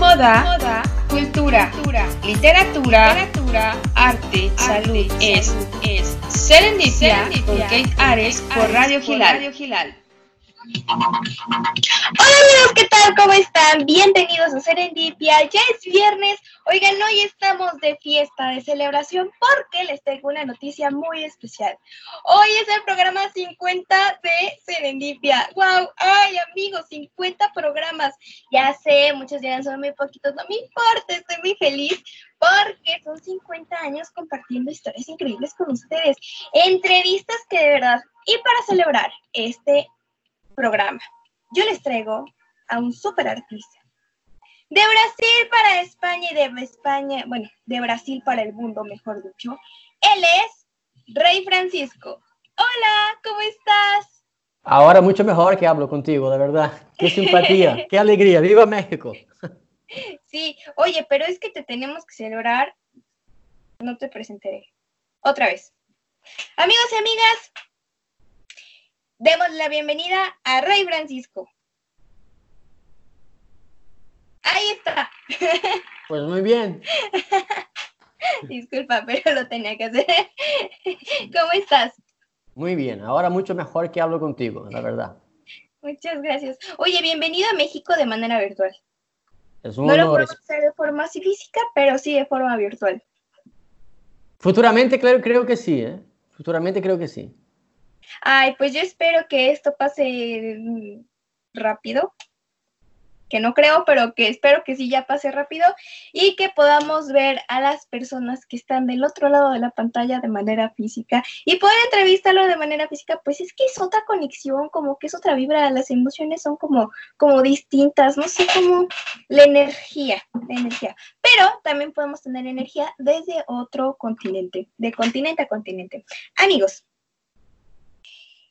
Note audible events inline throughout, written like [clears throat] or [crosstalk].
moda, moda cultura, cultura literatura, literatura, arte, salud, es, es Serendipia, con Kate Ares por Radio Gilal. Hola amigos, ¿qué tal? ¿Cómo están? Bienvenidos a Serendipia. Ya es viernes. Oigan, hoy estamos de fiesta, de celebración, porque les tengo una noticia muy especial. Hoy es el programa 50 de Serendipia. ¡Wow! ¡Ay, amigos! 50 programas. Ya sé, muchos dirán son muy poquitos. No me importa, estoy muy feliz porque son 50 años compartiendo historias increíbles con ustedes. Entrevistas que de verdad. Y para celebrar este programa. Yo les traigo a un super artista. De Brasil para España y de España, bueno, de Brasil para el mundo, mejor dicho. Él es Rey Francisco. Hola, ¿cómo estás? Ahora mucho mejor que hablo contigo, de verdad. Qué simpatía, [laughs] qué alegría. ¡Viva México! Sí, oye, pero es que te tenemos que celebrar. No te presentaré. Otra vez. Amigos y amigas, demos la bienvenida a Rey Francisco. Ahí está. [laughs] Pues muy bien. Disculpa, pero lo tenía que hacer. ¿Cómo estás? Muy bien, ahora mucho mejor que hablo contigo, la verdad. Muchas gracias. Oye, bienvenido a México de manera virtual. Es un no lo podemos hacer de forma física, pero sí de forma virtual. Futuramente creo, creo que sí, ¿eh? Futuramente creo que sí. Ay, pues yo espero que esto pase mm, rápido, que no creo, pero que espero que sí ya pase rápido y que podamos ver a las personas que están del otro lado de la pantalla de manera física y poder entrevistarlo de manera física, pues es que es otra conexión, como que es otra vibra, las emociones son como, como distintas, no sé, como la energía, la energía. Pero también podemos tener energía desde otro continente, de continente a continente. Amigos,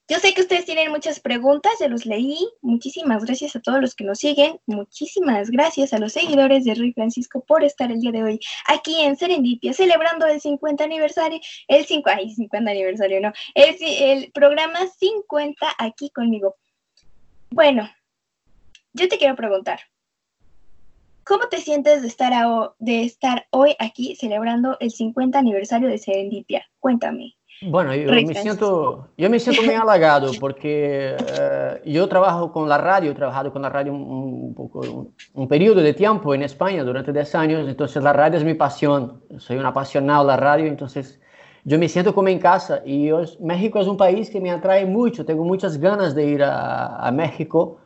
yo sé que ustedes tienen muchas preguntas, ya los leí. Muchísimas gracias a todos los que nos siguen. Muchísimas gracias a los seguidores de Rey Francisco por estar el día de hoy aquí en Serendipia, celebrando el 50 aniversario, el 5, ay, 50 aniversario, no, el, el programa 50 aquí conmigo. Bueno, yo te quiero preguntar, ¿cómo te sientes de estar, de estar hoy aquí celebrando el 50 aniversario de Serendipia? Cuéntame. Bueno, yo me, siento, yo me siento muy halagado [laughs] porque uh, yo trabajo con la radio, he trabajado con la radio un, un poco, un, un, periodo de tiempo en España durante 10 años, entonces la radio es mi pasión, soy un apasionado de la radio, entonces yo me siento como en casa y yo, México es un país que me atrae mucho, tengo muchas ganas de ir a, a México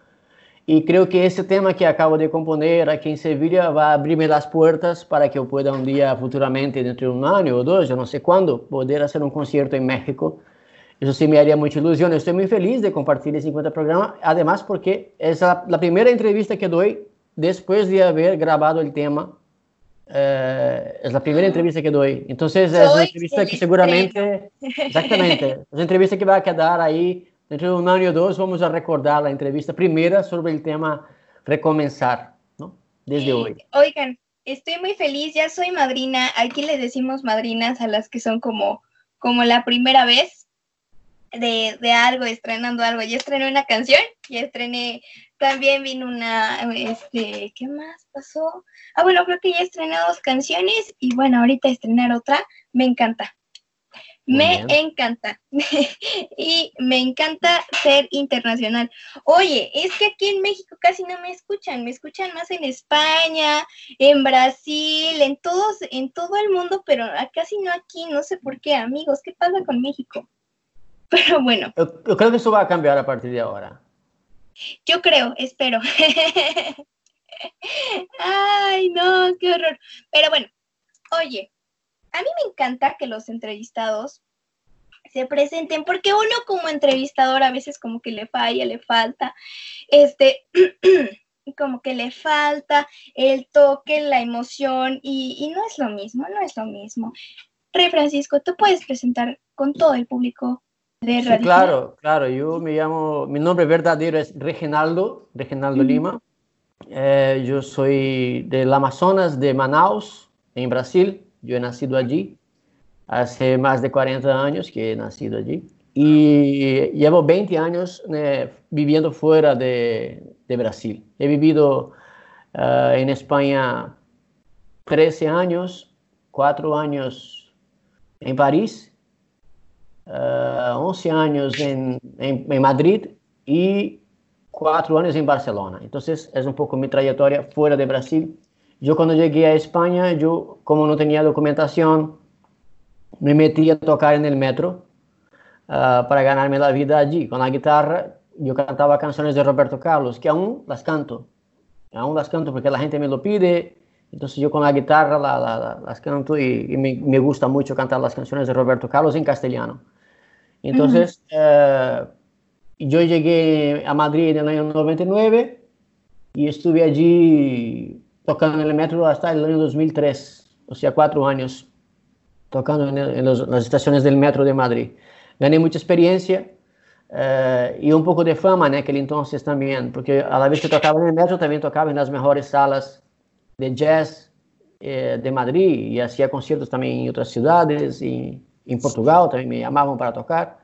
y creo que ese tema que acabo de componer aquí en Sevilla va a abrirme las puertas para que yo pueda un día futuramente, dentro de un año o dos, yo no sé cuándo, poder hacer un concierto en México. Eso sí me haría mucha ilusión. Estoy muy feliz de compartir el 50 programa, además porque es la, la, primera entrevista que doy después de haber grabado el tema. Eh, es la primera entrevista que doy. Entonces es una entrevista que seguramente, [laughs] exactamente, es una entrevista que va a quedar ahí dentro de un año o dos vamos a recordar la entrevista primera sobre el tema recomenzar, ¿no? Desde hoy. Oigan, estoy muy feliz, ya soy madrina. Aquí le decimos madrinas a las que son como, como la primera vez de, de algo, estrenando algo. Ya estrené una canción, ya estrené, también vino una, este, ¿qué más pasó? Ah, bueno, creo que ya estrené dos canciones y bueno, ahorita estrenar otra, me encanta. Me encanta. [laughs] y me encanta ser internacional. Oye, es que aquí en México casi no me escuchan, me escuchan más en España, en Brasil, en todos, en todo el mundo, pero casi no aquí, no sé por qué, amigos, ¿qué pasa con México? [laughs] Pero bueno. Yo, yo creo que eso va a cambiar a partir de ahora. Yo creo, espero. [laughs] Ay, no, qué horror. Pero bueno, oye, a mí me encanta que los entrevistados se presenten, porque uno como entrevistador a veces como que le falla, le falta, este, [clears throat] como que le falta el toque, la emoción, y, y, no es lo mismo, no es lo mismo. Rey Francisco, ¿tú puedes presentar con todo el público de Radio? Sí, claro, claro, yo me llamo, mi nombre verdadero es Reginaldo, Reginaldo. Lima, eh, yo soy del Amazonas de Manaus, en Brasil, yo he nacido allí, hace más de 40 años que he nacido allí. Y llevo 20 años eh, viviendo fuera de, de, Brasil. He vivido Uh, en España 13 años, 4 años en París, uh, 11 años en, en, en, Madrid y 4 años en Barcelona. Entonces es un poco mi trayectoria fuera de Brasil. Yo cuando llegué a España, yo como no tenía documentación, me metí a tocar en el metro uh, para ganarme la vida allí. Con la guitarra yo cantaba canciones de Roberto Carlos, que aún las canto. Aún las canto porque la gente me lo pide. Entonces yo con la guitarra la, la, la, las canto y, y me, me, gusta mucho cantar las canciones de Roberto Carlos en castellano. Entonces uh -huh. uh, yo llegué a Madrid en el año 99 y estuve allí tocando en el metro hasta el año 2003, o sea, cuatro años tocando en, el, en los, las estaciones del metro de Madrid. Gané mucha experiencia uh, y un poco de fama en aquel entonces también, porque a la vez que tocaba en el metro también tocaba en las mejores salas de jazz eh, de Madrid y hacía conciertos también en otras ciudades y en Portugal también me llamaban para tocar.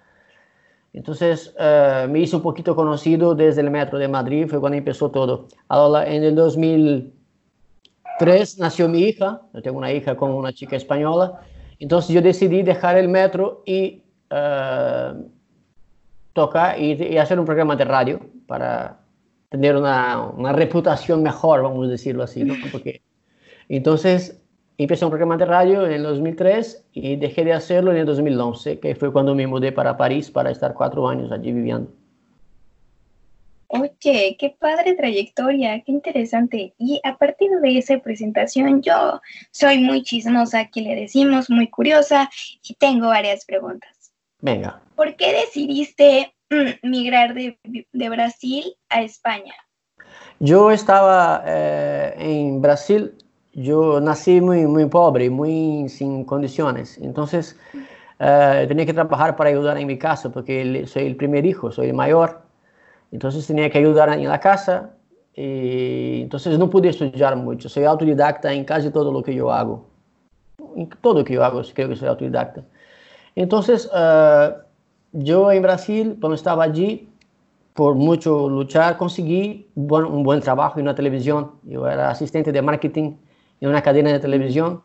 Entonces uh, me hice un poquito conocido desde el metro de Madrid, fue cuando empezó todo. Ahora en el 2003 nació mi hija, yo tengo una hija con una chica española, entonces yo decidí dejar el metro y uh, tocar y, y, hacer un programa de radio para tener una, una, reputación mejor, vamos a decirlo así, ¿no? Porque, entonces empecé un programa de radio en el 2003 y dejé de hacerlo en el 2011, que fue cuando me mudé para París para estar cuatro años allí viviendo. Oye, qué padre trayectoria, qué interesante. Y a partir de esa presentación, yo soy muy chismosa, aquí le decimos, muy curiosa, y tengo varias preguntas. Venga. ¿Por qué decidiste mm, migrar de, de, Brasil a España? Yo estaba eh, en Brasil, yo nací muy, muy pobre, muy sin condiciones. Entonces, eh, tenía que trabajar para ayudar en mi casa, porque soy el primer hijo, soy el mayor. Entonces tenía que ayudar en la casa y entonces no pude estudiar mucho. Soy autodidacta en casi todo lo que yo hago. En todo lo que yo hago creo que soy autodidacta. Entonces uh, yo en Brasil, cuando estaba allí, por mucho luchar, conseguí buen, un buen trabajo en una televisión. Yo era asistente de marketing en una cadena de televisión.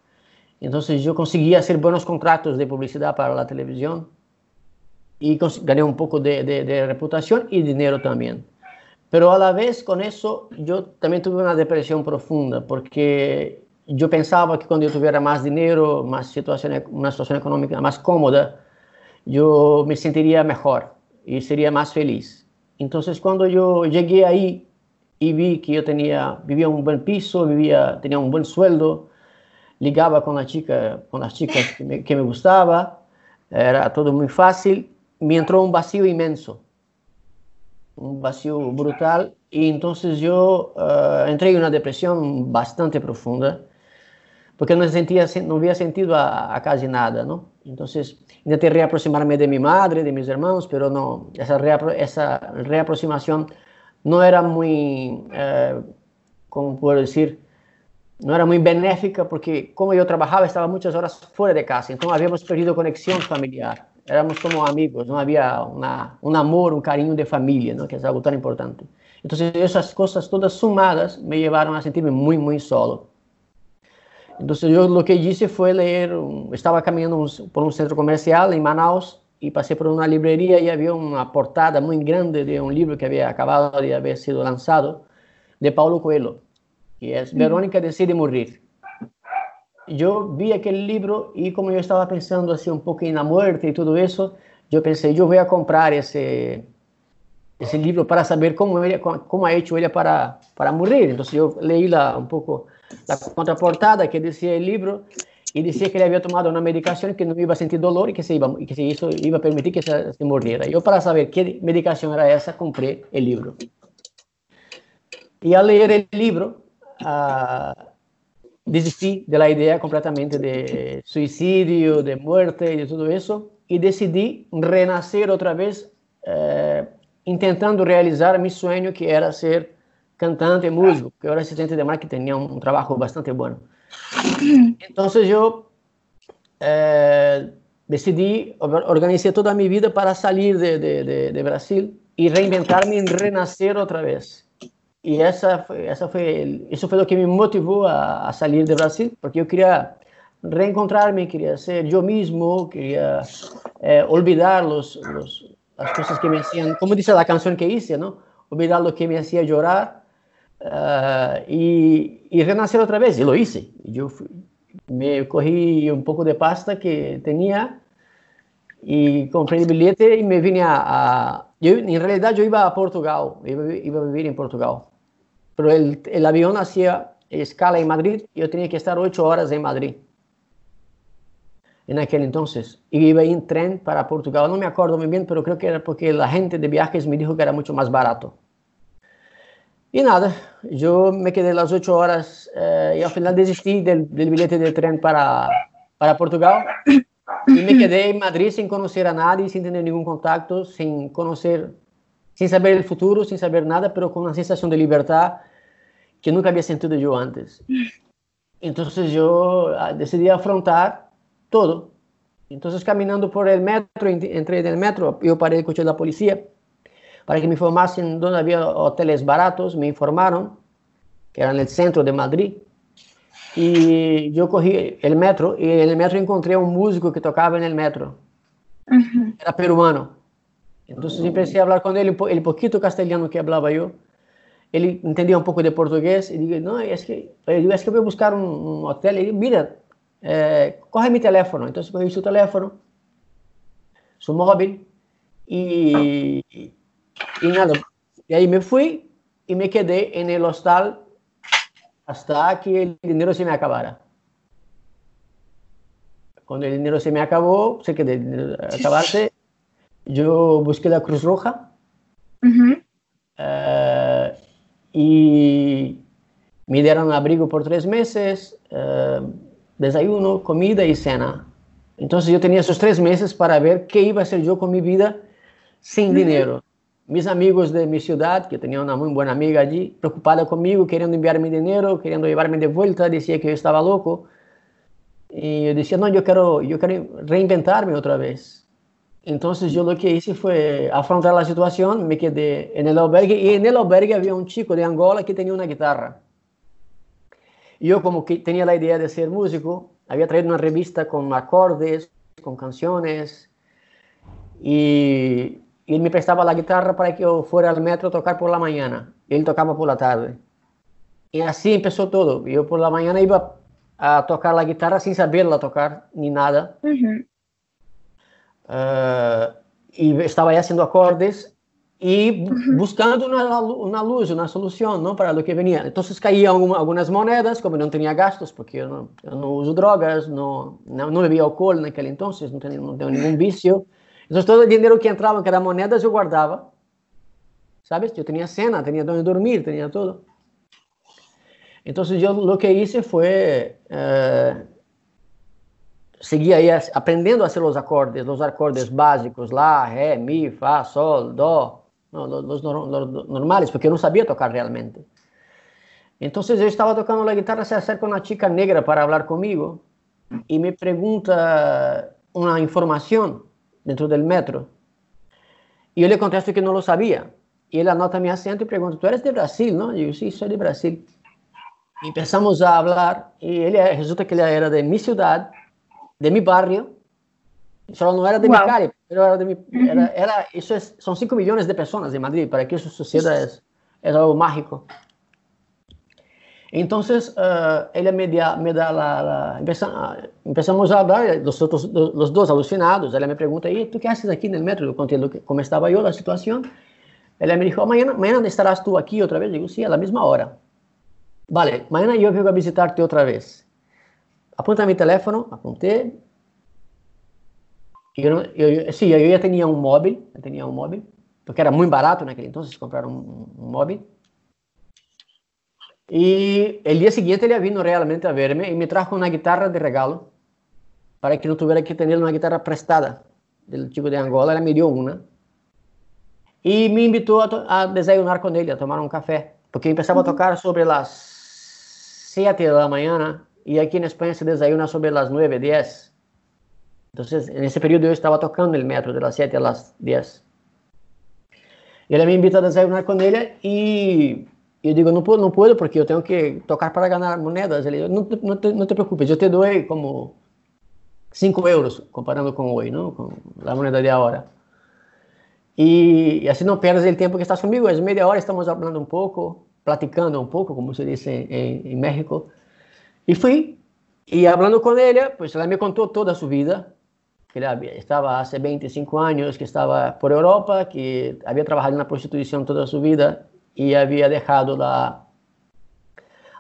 Entonces yo conseguí hacer buenos contratos de publicidad para la televisión y gané un poco de, de, de, reputación y dinero también. Pero a la vez con eso yo también tuve una depresión profunda porque yo pensaba que cuando yo tuviera más dinero, más situación, una situación económica más cómoda, yo me sentiría mejor y sería más feliz. Entonces cuando yo llegué ahí y vi que yo tenía, vivía un buen piso, vivía, tenía un buen sueldo, ligaba con, la chica, con las chicas que me, que me gustaba, era todo muy fácil, me entró un vacío inmenso, un vacío brutal, y entonces yo uh, entré en una depresión bastante profunda, porque no, sentía, no había sentido a, a, casi nada, ¿no? Entonces intenté reaproximarme de mi madre, de mis hermanos, pero no, esa, reapro esa reaproximación no era muy, uh, ¿cómo puedo decir? No era muy benéfica porque como yo trabajaba estaba muchas horas fuera de casa, entonces habíamos perdido conexión familiar éramos como amigos, no había una, un amor, un cariño de familia, ¿no? que es algo tan importante. Entonces esas cosas todas sumadas me llevaron a sentirme muy, muy solo. Entonces yo lo que hice fue leer, estaba caminando un, por un centro comercial en Manaus y pasé por una librería y había una portada muy grande de un libro que había acabado de haber sido lanzado de Paulo Coelho, que es Verónica decide morir yo vi aquel libro y como yo estaba pensando así un poco en la muerte y todo eso, yo pensé, yo voy a comprar ese, ese libro para saber cómo, ella, cómo ha hecho ella para, para morir. Entonces yo leí la, un poco la contraportada que decía el libro y decía que él había tomado una medicación que no iba a sentir dolor y que, se iba, que eso iba a permitir que se, se muriera. Yo para saber qué medicación era esa, compré el libro. Y al leer el libro, uh, desistí de la idea completamente de suicidio, de muerte y de todo eso, y decidí renacer otra vez eh, intentando realizar mi sueño que era ser cantante, músico, que era asistente de marketing, tenía un, un trabajo bastante bueno. Entonces yo eh, decidí, organizar toda mi vida para salir de, de, de, de Brasil y reinventarme y renacer otra vez. Y esa fue, esa fue eso fue lo que me motivó a, a, salir de Brasil, porque yo quería reencontrarme, quería ser yo mismo, quería eh, olvidar los, los, las cosas que me hacían, como dice la canción que hice, ¿no? Olvidar lo que me hacía llorar uh, y, y, renacer otra vez, y lo hice. Yo fui, me cogí un poco de pasta que tenía y compré el billete y me vine a... a yo, en realidad yo iba a Portugal, iba, iba a vivir en Portugal, pero el, el avión hacía escala en Madrid y yo tenía que estar ocho horas en Madrid en aquel entonces. Y iba en tren para Portugal. No me acuerdo muy bien, pero creo que era porque la gente de viajes me dijo que era mucho más barato. Y nada, yo me quedé las ocho horas eh, y al final desistí del, del, billete del tren para, para Portugal. Y me quedé en Madrid sin conocer a nadie, sin tener ningún contacto, sin conocer, sin saber el futuro, sin saber nada, pero con una sensación de libertad que nunca había sentido yo antes. Entonces yo ah, decidí afrontar todo. Entonces, caminando por el metro, entré en el metro, yo paré el coche de la policía para que me informasen dónde había hoteles baratos, me informaron que era en el centro de Madrid. Y yo cogí el metro y en el metro encontré a un músico que tocaba en el metro. Uh -huh. Era peruano. Entonces empecé a hablar con él, el poquito castellano que hablaba yo. Él entendía un poco de portugués y dije, no, es que, es que voy a buscar un, un hotel. Y mira, eh, coge mi teléfono. Entonces cogí su teléfono, su móvil y, y nada. Y ahí me fui y me quedé en el hostal hasta que el dinero se me acabara. Cuando el dinero se me acabó, sé que de acabarse, yo busqué la Cruz Roja uh -huh. uh, y me dieron abrigo por tres meses. Uh, desayuno, comida y cena. Entonces yo tenía esos tres meses para ver qué iba a hacer yo con mi vida sin dinero. Mis amigos de mi ciudad, que tenía una muy buena amiga allí, preocupada conmigo, queriendo enviarme dinero, queriendo llevarme de vuelta, decía que yo estaba loco. Y yo decía, no, yo quiero, yo quiero reinventarme otra vez. Entonces yo lo que hice fue afrontar la situación, me quedé en el albergue y en el albergue había un chico de Angola que tenía una guitarra. Yo como que tenía la idea de ser músico, había traído una revista con acordes, con canciones, y, y él me prestaba la guitarra para que yo fuera al metro a tocar por la mañana. Él tocaba por la tarde. Y así empezó todo. Yo por la mañana iba a tocar la guitarra sin saberla tocar ni nada. Uh -huh. Uh, y estaba ahí haciendo acordes y buscando una, una, luz, una solución ¿no? para lo que venía. Entonces caían algunas monedas, como no tenía gastos, porque yo no, yo no uso drogas, no, no, no, bebía alcohol en aquel entonces, no tenía, no tenía ningún vicio. Entonces todo el dinero que entraba en cada moneda yo guardaba, ¿sabes? Yo tenía cena, tenía donde dormir, tenía todo. Entonces yo lo que hice fue... Eh, seguir ahí aprendiendo a hacer los acordes, los acordes básicos, la, re, mi, fa, sol, do, no, los, los, los, normales, porque eu não sabia tocar realmente. Então, eu estava tocando a guitarra, se acerca uma chica negra para falar comigo e me pergunta uma informação dentro do metro. E eu lhe contesto que não sabia. E ele anota meu acento e pergunta: Tu eres de Brasil, não? Eu digo: Sim, sou de Brasil. E começamos a falar e ele resulta que ele era de minha cidade, de meu barrio, só não era de wow. mi calle, pero era de mi, era, era, eso es, son 5 millones de personas en Madrid, para que eso suceda es, es algo mágico. Entonces, uh, ella me da, me da la, la empezamos, empezamos a hablar, los, otros, los dos alucinados, ella me pregunta, ¿y tú qué haces aquí en el metro? Yo conté cómo estaba yo, la situación. Ella me dijo, mañana, mañana estarás tú aquí otra vez. Digo, sí, a la misma hora. Vale, mañana yo vengo a visitarte otra vez. Apunta mi teléfono, apunté, eu, eu, sim, eu já tinha um móvel, eu tinha um móvel, porque era muito barato naquele então, comprar um, um móvel. E o dia seguinte ele vindo realmente a verme e me trajo uma guitarra de regalo para que não tivesse que ter uma guitarra prestada do tipo de Angola. Ela me deu uma e me invitou a, a desayunar com ele, a tomar um café, porque começava uhum. a tocar sobre as 7 da manhã e aqui na Espanha se desayuna sobre as 9, 10. Entonces, en ese periodo yo estaba tocando el metro de las 7 a las 10. Y ella me invitó a desayunar ella y Y yo digo, no puedo, no puedo porque yo tengo que tocar para ganar monedas. Dijo, no, no, te, no te preocupes, yo te doy como 5 euros comparando con hoy, ¿no? Con la moneda de ahora. Y, así no pierdes el tiempo que estás conmigo, es media hora, estamos hablando un poco, platicando un poco, como se en, en México. Y fui, y hablando con ella, pues ella me contó toda su vida, que ella estaba hace 25 años, que estaba por Europa, que había trabajado en la prostitución toda su vida y había dejado la,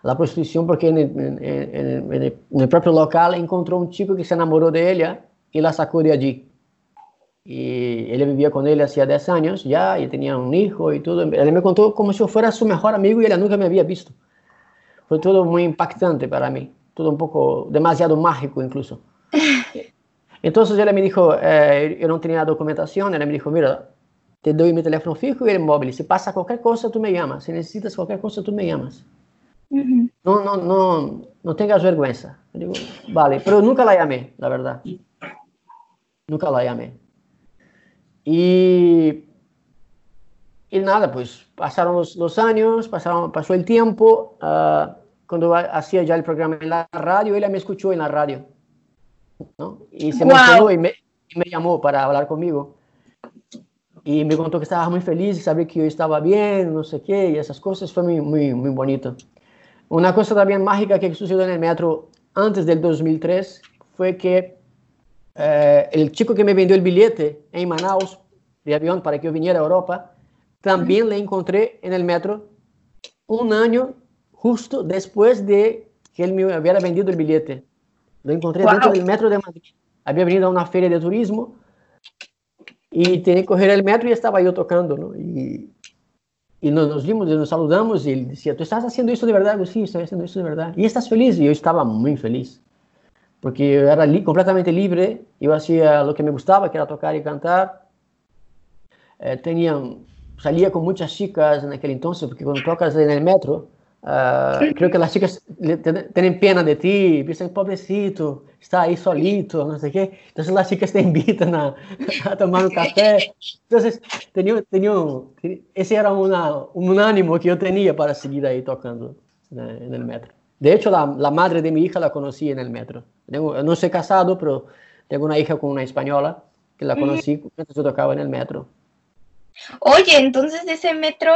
la prostitución porque el, propio local encontró un chico que se enamoró de ella y la sacó de allí. Y él vivía con él hacía 10 años ya y tenía un hijo y todo. Él me contó como si yo fuera su mejor amigo y ella nunca me había visto. Fue todo muy impactante para mí, todo un poco demasiado mágico incluso. [laughs] Entonces ella me dijo, eh, yo no tenía documentación, ella me dijo, mira, te doy mi teléfono fijo y el móvil, si pasa cualquier cosa tú me llamas, si necesitas cualquier cosa tú me llamas. Uh -huh. No, no, no, no tengas vergüenza. Yo digo, vale, pero nunca la llamé, la verdad. Nunca la llamé. Y, y nada, pues pasaron los, los años, pasaron, pasó el tiempo. Uh, cuando hacía ya el programa en la radio, ella me escuchó en la radio. ¿no? Y se wow. mencionó y me, y me, llamó para hablar conmigo. Y me contó que estaba muy feliz, sabía que yo estaba bien, no sé qué, y esas cosas. Fue muy, muy, muy bonito. Una cosa también mágica que sucedió en el metro antes del 2003 fue que eh, el chico que me vendió el billete en Manaus de avión para que yo viniera a Europa, también le encontré en el metro un año justo después de que él me hubiera vendido el billete. Lo encontré wow. dentro del metro de Madrid. Había venido a una feria de turismo y tenía que coger el metro y estaba yo tocando, ¿no? Y, y nos, nos, vimos y nos saludamos y él decía, ¿tú estás haciendo eso de verdad? Yo, sí, estoy haciendo eso de verdad. ¿Y estás feliz? Y yo estaba muy feliz porque yo era li completamente libre, yo hacía lo que me gustaba, que era tocar y cantar. Eh, tenía, salía con muchas chicas en aquel entonces, porque cuando tocas en el metro, uh, creo que las chicas tienen pena de ti, piensan, pobrecito, está ahí solito, no sé qué. Entonces las chicas te [laughs] invitan a, a tomar un café. Entonces, tenía, tenía, ese era una, un ánimo que yo tenía para seguir ahí tocando en el metro. De hecho, la, la, madre de mi hija la conocí en el metro. Tengo, no soy casado, pero tengo una hija con una española que la conocí mientras yo tocaba en el metro. Oye, entonces ese metro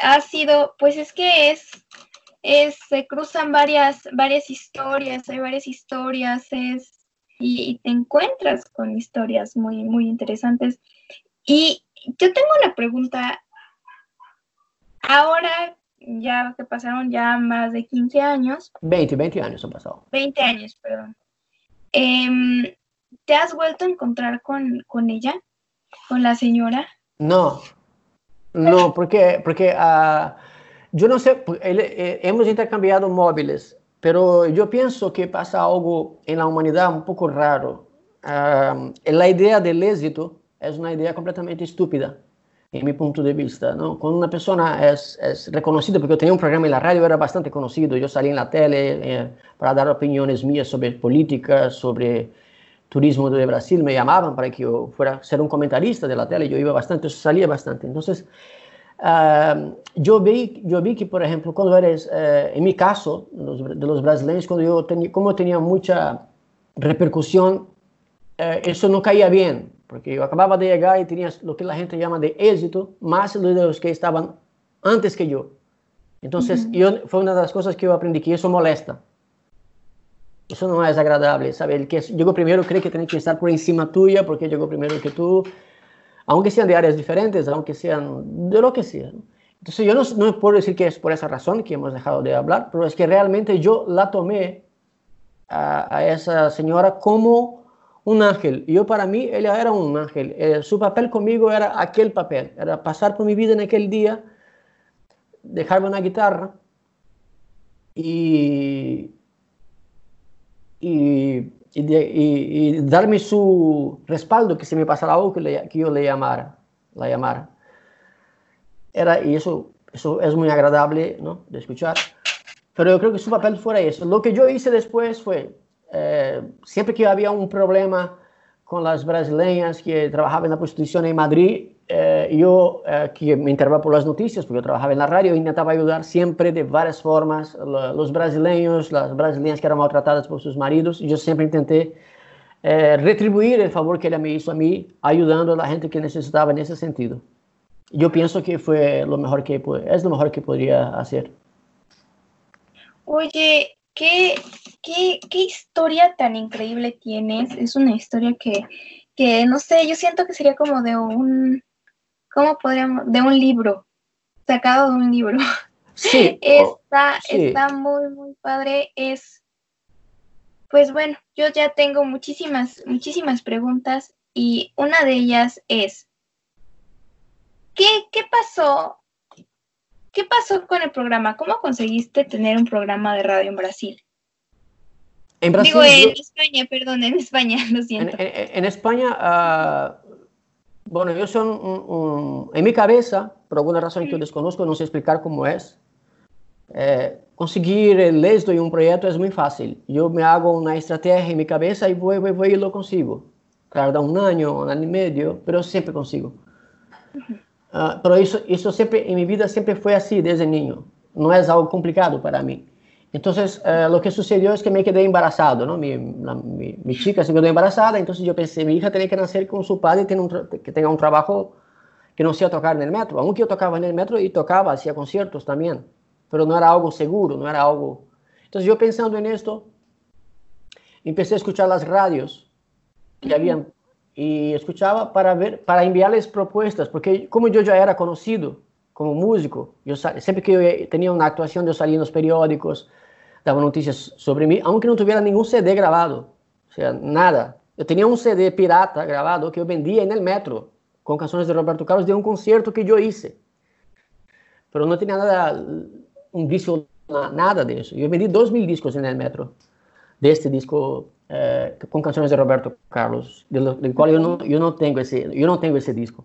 ha sido, pues es que es, es se cruzan varias, varias historias, hay varias historias, es, y, y te encuentras con historias muy, muy interesantes. Y yo tengo una pregunta. Ahora ya que pasaron ya más de 15 años. 20, 20 años han pasado. 20 años, perdón. Eh, ¿Te has vuelto a encontrar con, con, ella? ¿Con la señora? No, no, porque, porque uh, yo no sé, eh, hemos intercambiado móviles, pero yo pienso que pasa algo en la humanidad un poco raro. Uh, la idea del éxito es una idea completamente estúpida en mi punto de vista. ¿no? Cuando una persona es, es, reconocida, porque yo tenía un programa en la radio, era bastante conocido, yo salí en la tele eh, para dar opiniones mías sobre política, sobre turismo de Brasil, me llamaban para que yo fuera a ser un comentarista de la tele, yo iba bastante, salía bastante. Entonces, uh, yo, vi, yo vi que, por ejemplo, cuando eres, uh, en mi caso, los, de los brasileños, cuando yo tenía, como tenía mucha repercusión, uh, eso no caía bien, porque yo acababa de llegar y tenía lo que la gente llama de éxito, más de los que estaban antes que yo. Entonces, uh -huh. yo, fue una de las cosas que yo aprendí, que eso molesta. Eso no es agradable, ¿sabes? El que llegó primero cree que tiene que estar por encima tuya porque llegó primero que tú, aunque sean de áreas diferentes, aunque sean de lo que sea. Entonces, yo no, no puedo decir que es por esa razón que hemos dejado de hablar, pero es que realmente yo la tomé a, a esa señora como un ángel. Yo para mí, ella era un ángel. Eh, su papel conmigo era aquel papel, era pasar por mi vida en aquel día, dejarme una guitarra y, y, y, y, darme su respaldo, que si me pasara algo que, le, que yo le llamara, la llamara. Era, y eso, eso es muy agradable ¿no? de escuchar. Pero yo creo que su papel fuera eso. Lo que yo hice después fue eh, siempre que había un problema con las brasileñas que trabajaban en la prostitución en Madrid. Eh, yo, eh, que me enteraba por las noticias, porque yo trabajaba en la radio, intentaba ayudar siempre de varias formas. Los brasileños, las brasileñas que eran maltratadas por sus maridos, yo siempre intenté eh, retribuir el favor que ella me hizo a mí, ayudando a la gente que necesitaba en ese sentido. Yo pienso que fue lo mejor que es lo mejor que podría hacer. Oye, ¿qué, qué, qué historia tan increíble tienes? Es una historia que, que, no sé, yo siento que sería como de un, ¿cómo podríamos? De un libro, sacado de un libro. Sí. [laughs] está, está muy, muy padre. Es, pues bueno, yo ya tengo muchísimas, muchísimas preguntas y una de ellas es, ¿qué, qué pasó ¿Qué pasó con el programa? ¿Cómo conseguiste tener un programa de radio en Brasil? En Brasil. Digo, en España, perdón, en España, [laughs] lo siento. En, España, uh, bueno, yo soy un, un, en mi cabeza, por alguna razón que yo desconozco, no sé explicar cómo es. Eh, conseguir el éxito en un proyecto es muy fácil. Yo me hago una estrategia en mi cabeza y voy, voy, voy y lo consigo. Tarda un año, un año y medio, pero siempre consigo. Uh -huh. Uh, pero isso, isso sempre em minha vida sempre foi assim desde niño. Não é algo complicado para mim. Então, uh, o que sucedeu é que me quedei embaraçado, não? Mi, la, mi, mi, chica se quedou embaraçada, então eu pensei, minha hija tem que nascer com seu padre e um, que tenha um trabalho que não seja tocar no metro. Aunque eu tocava no metro e tocava, fazia concertos também, mas não era algo seguro, não era algo... Então, eu pensando nisso, comecei a escutar as rádios que haviam y escuchaba para ver, para enviarles propuestas, porque como yo ya era conocido como músico, yo siempre que yo tenía una actuación yo salía en los periódicos, daba noticias sobre mí, aunque no tuviera ningún CD grabado, o sea, nada. Yo tenía un CD pirata grabado que yo vendía en el metro con canciones de Roberto Carlos de un concierto que yo hice, pero no tenía nada, un disco, nada de eso. Yo vendí dos mil discos el metro de este disco eh, com canções de Roberto Carlos, do, do qual eu não, eu não tenho esse, eu não tenho esse disco.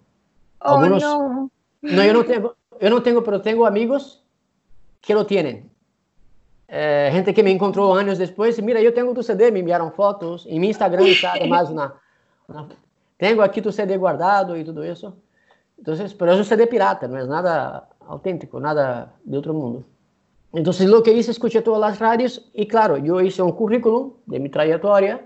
Oh, Algunos, no. no, eu não tenho, eu não tenho, pero tenho amigos que lo tienen. Eh, gente que me encontrou anos depois, mira, eu tenho tu CD, me enviaram fotos, em meu Instagram está además una, una, tenho aqui tu CD guardado e tudo isso. Então, pero é um CD pirata, não é nada autêntico, nada de outro mundo. Entonces lo que hice, escuché todas las radios y claro, yo hice un currículum de mi trayectoria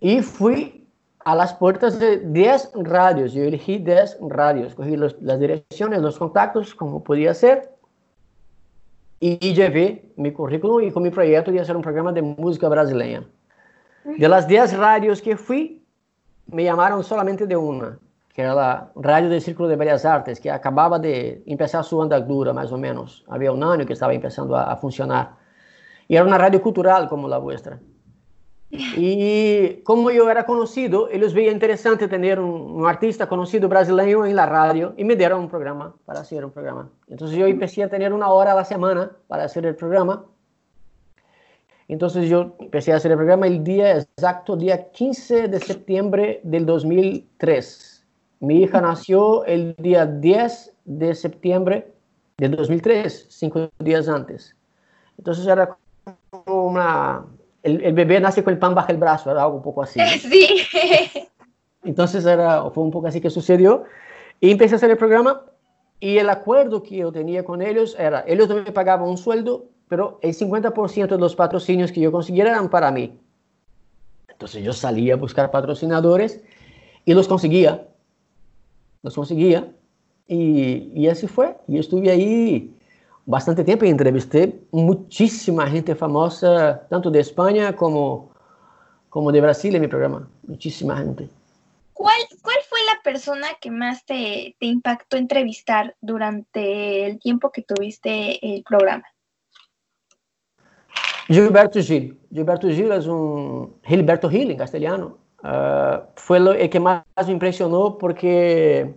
y fui a las puertas de 10 radios. Yo elegí 10 radios, cogí los, las direcciones, los contactos, como podía ser, y, y, llevé mi currículum y con mi proyecto de hacer un programa de música brasileña. De las 10 radios que fui, me llamaron solamente de una que era a Rádio do Círculo de Belas Artes, que acabava de começar sua andadura, mais ou menos. Havia um ano que estava começando a, a funcionar. E era uma rádio cultural como a vuestra. [laughs] E como eu era conhecido, eles veían interessante ter um, um, artista conhecido brasileiro em la rádio e me deram um programa para fazer um programa. Então eu comecei a ter uma hora a semana para fazer o programa. Então eu comecei a fazer o programa o dia exato, dia 15 de setembro de 2003. Mi hija nació el día 10 de septiembre de 2003, cinco días antes. Entonces era como una... El, el, bebé nace con el pan bajo el brazo, era algo un poco así. [laughs] Sí. Entonces era, fue un poco así que sucedió. Y empecé a hacer el programa y el acuerdo que yo tenía con ellos era, ellos no me pagaban un sueldo, pero el 50% de los patrocinios que yo consiguiera eran para mí. Entonces yo salía a buscar patrocinadores y los conseguía los conseguía. Y, y, así fue. Y estuve ahí bastante tiempo y entrevisté muchísima gente famosa, tanto de España como, como de Brasil en mi programa. Muchísima gente. ¿Cuál, cuál fue la persona que más te, te impactó entrevistar durante el tiempo que tuviste el programa? Gilberto Gil. Gilberto Gil es un... Gilberto Gil en castellano. Uh, foi o que mais me impressionou porque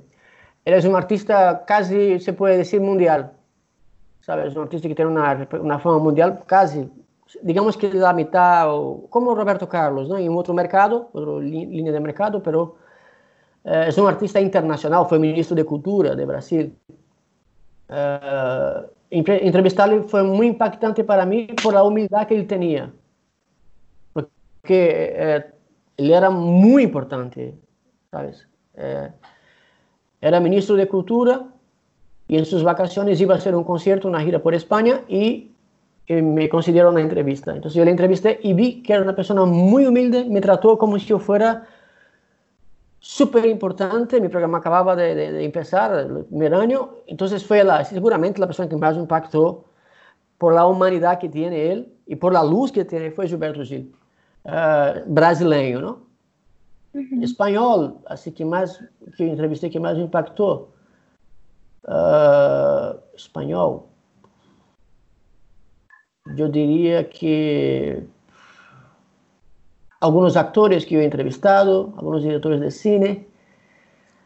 ele é um artista quase, se pode dizer, mundial. Sabe, é um artista que tem uma, uma fama mundial quase, digamos que da metade, como Roberto Carlos, não? em outro mercado, outra linha de mercado, mas uh, é um artista internacional, foi ministro de Cultura de Brasil. Uh, entrevistá-lo foi muito impactante para mim por a humildade que ele tinha. Porque él era muy importante, ¿sabes? Eh, era ministro de Cultura y en sus vacaciones iba a hacer un concierto, una gira por España y, me consideró una entrevista. Entonces yo le entrevisté y vi que era una persona muy humilde, me trató como si yo fuera súper importante, mi programa acababa de, de, empezar el primer año, entonces fue la, seguramente la persona que más impactó por la humanidad que tiene él y por la luz que tiene fue Gilberto Gil, uh, brasileño, ¿no? Uh Espanhol, assim que mais que eu entrevistei que mais me impactou. Uh, espanhol. Eu diria que alguns atores que eu entrevistado, alguns diretores de cine.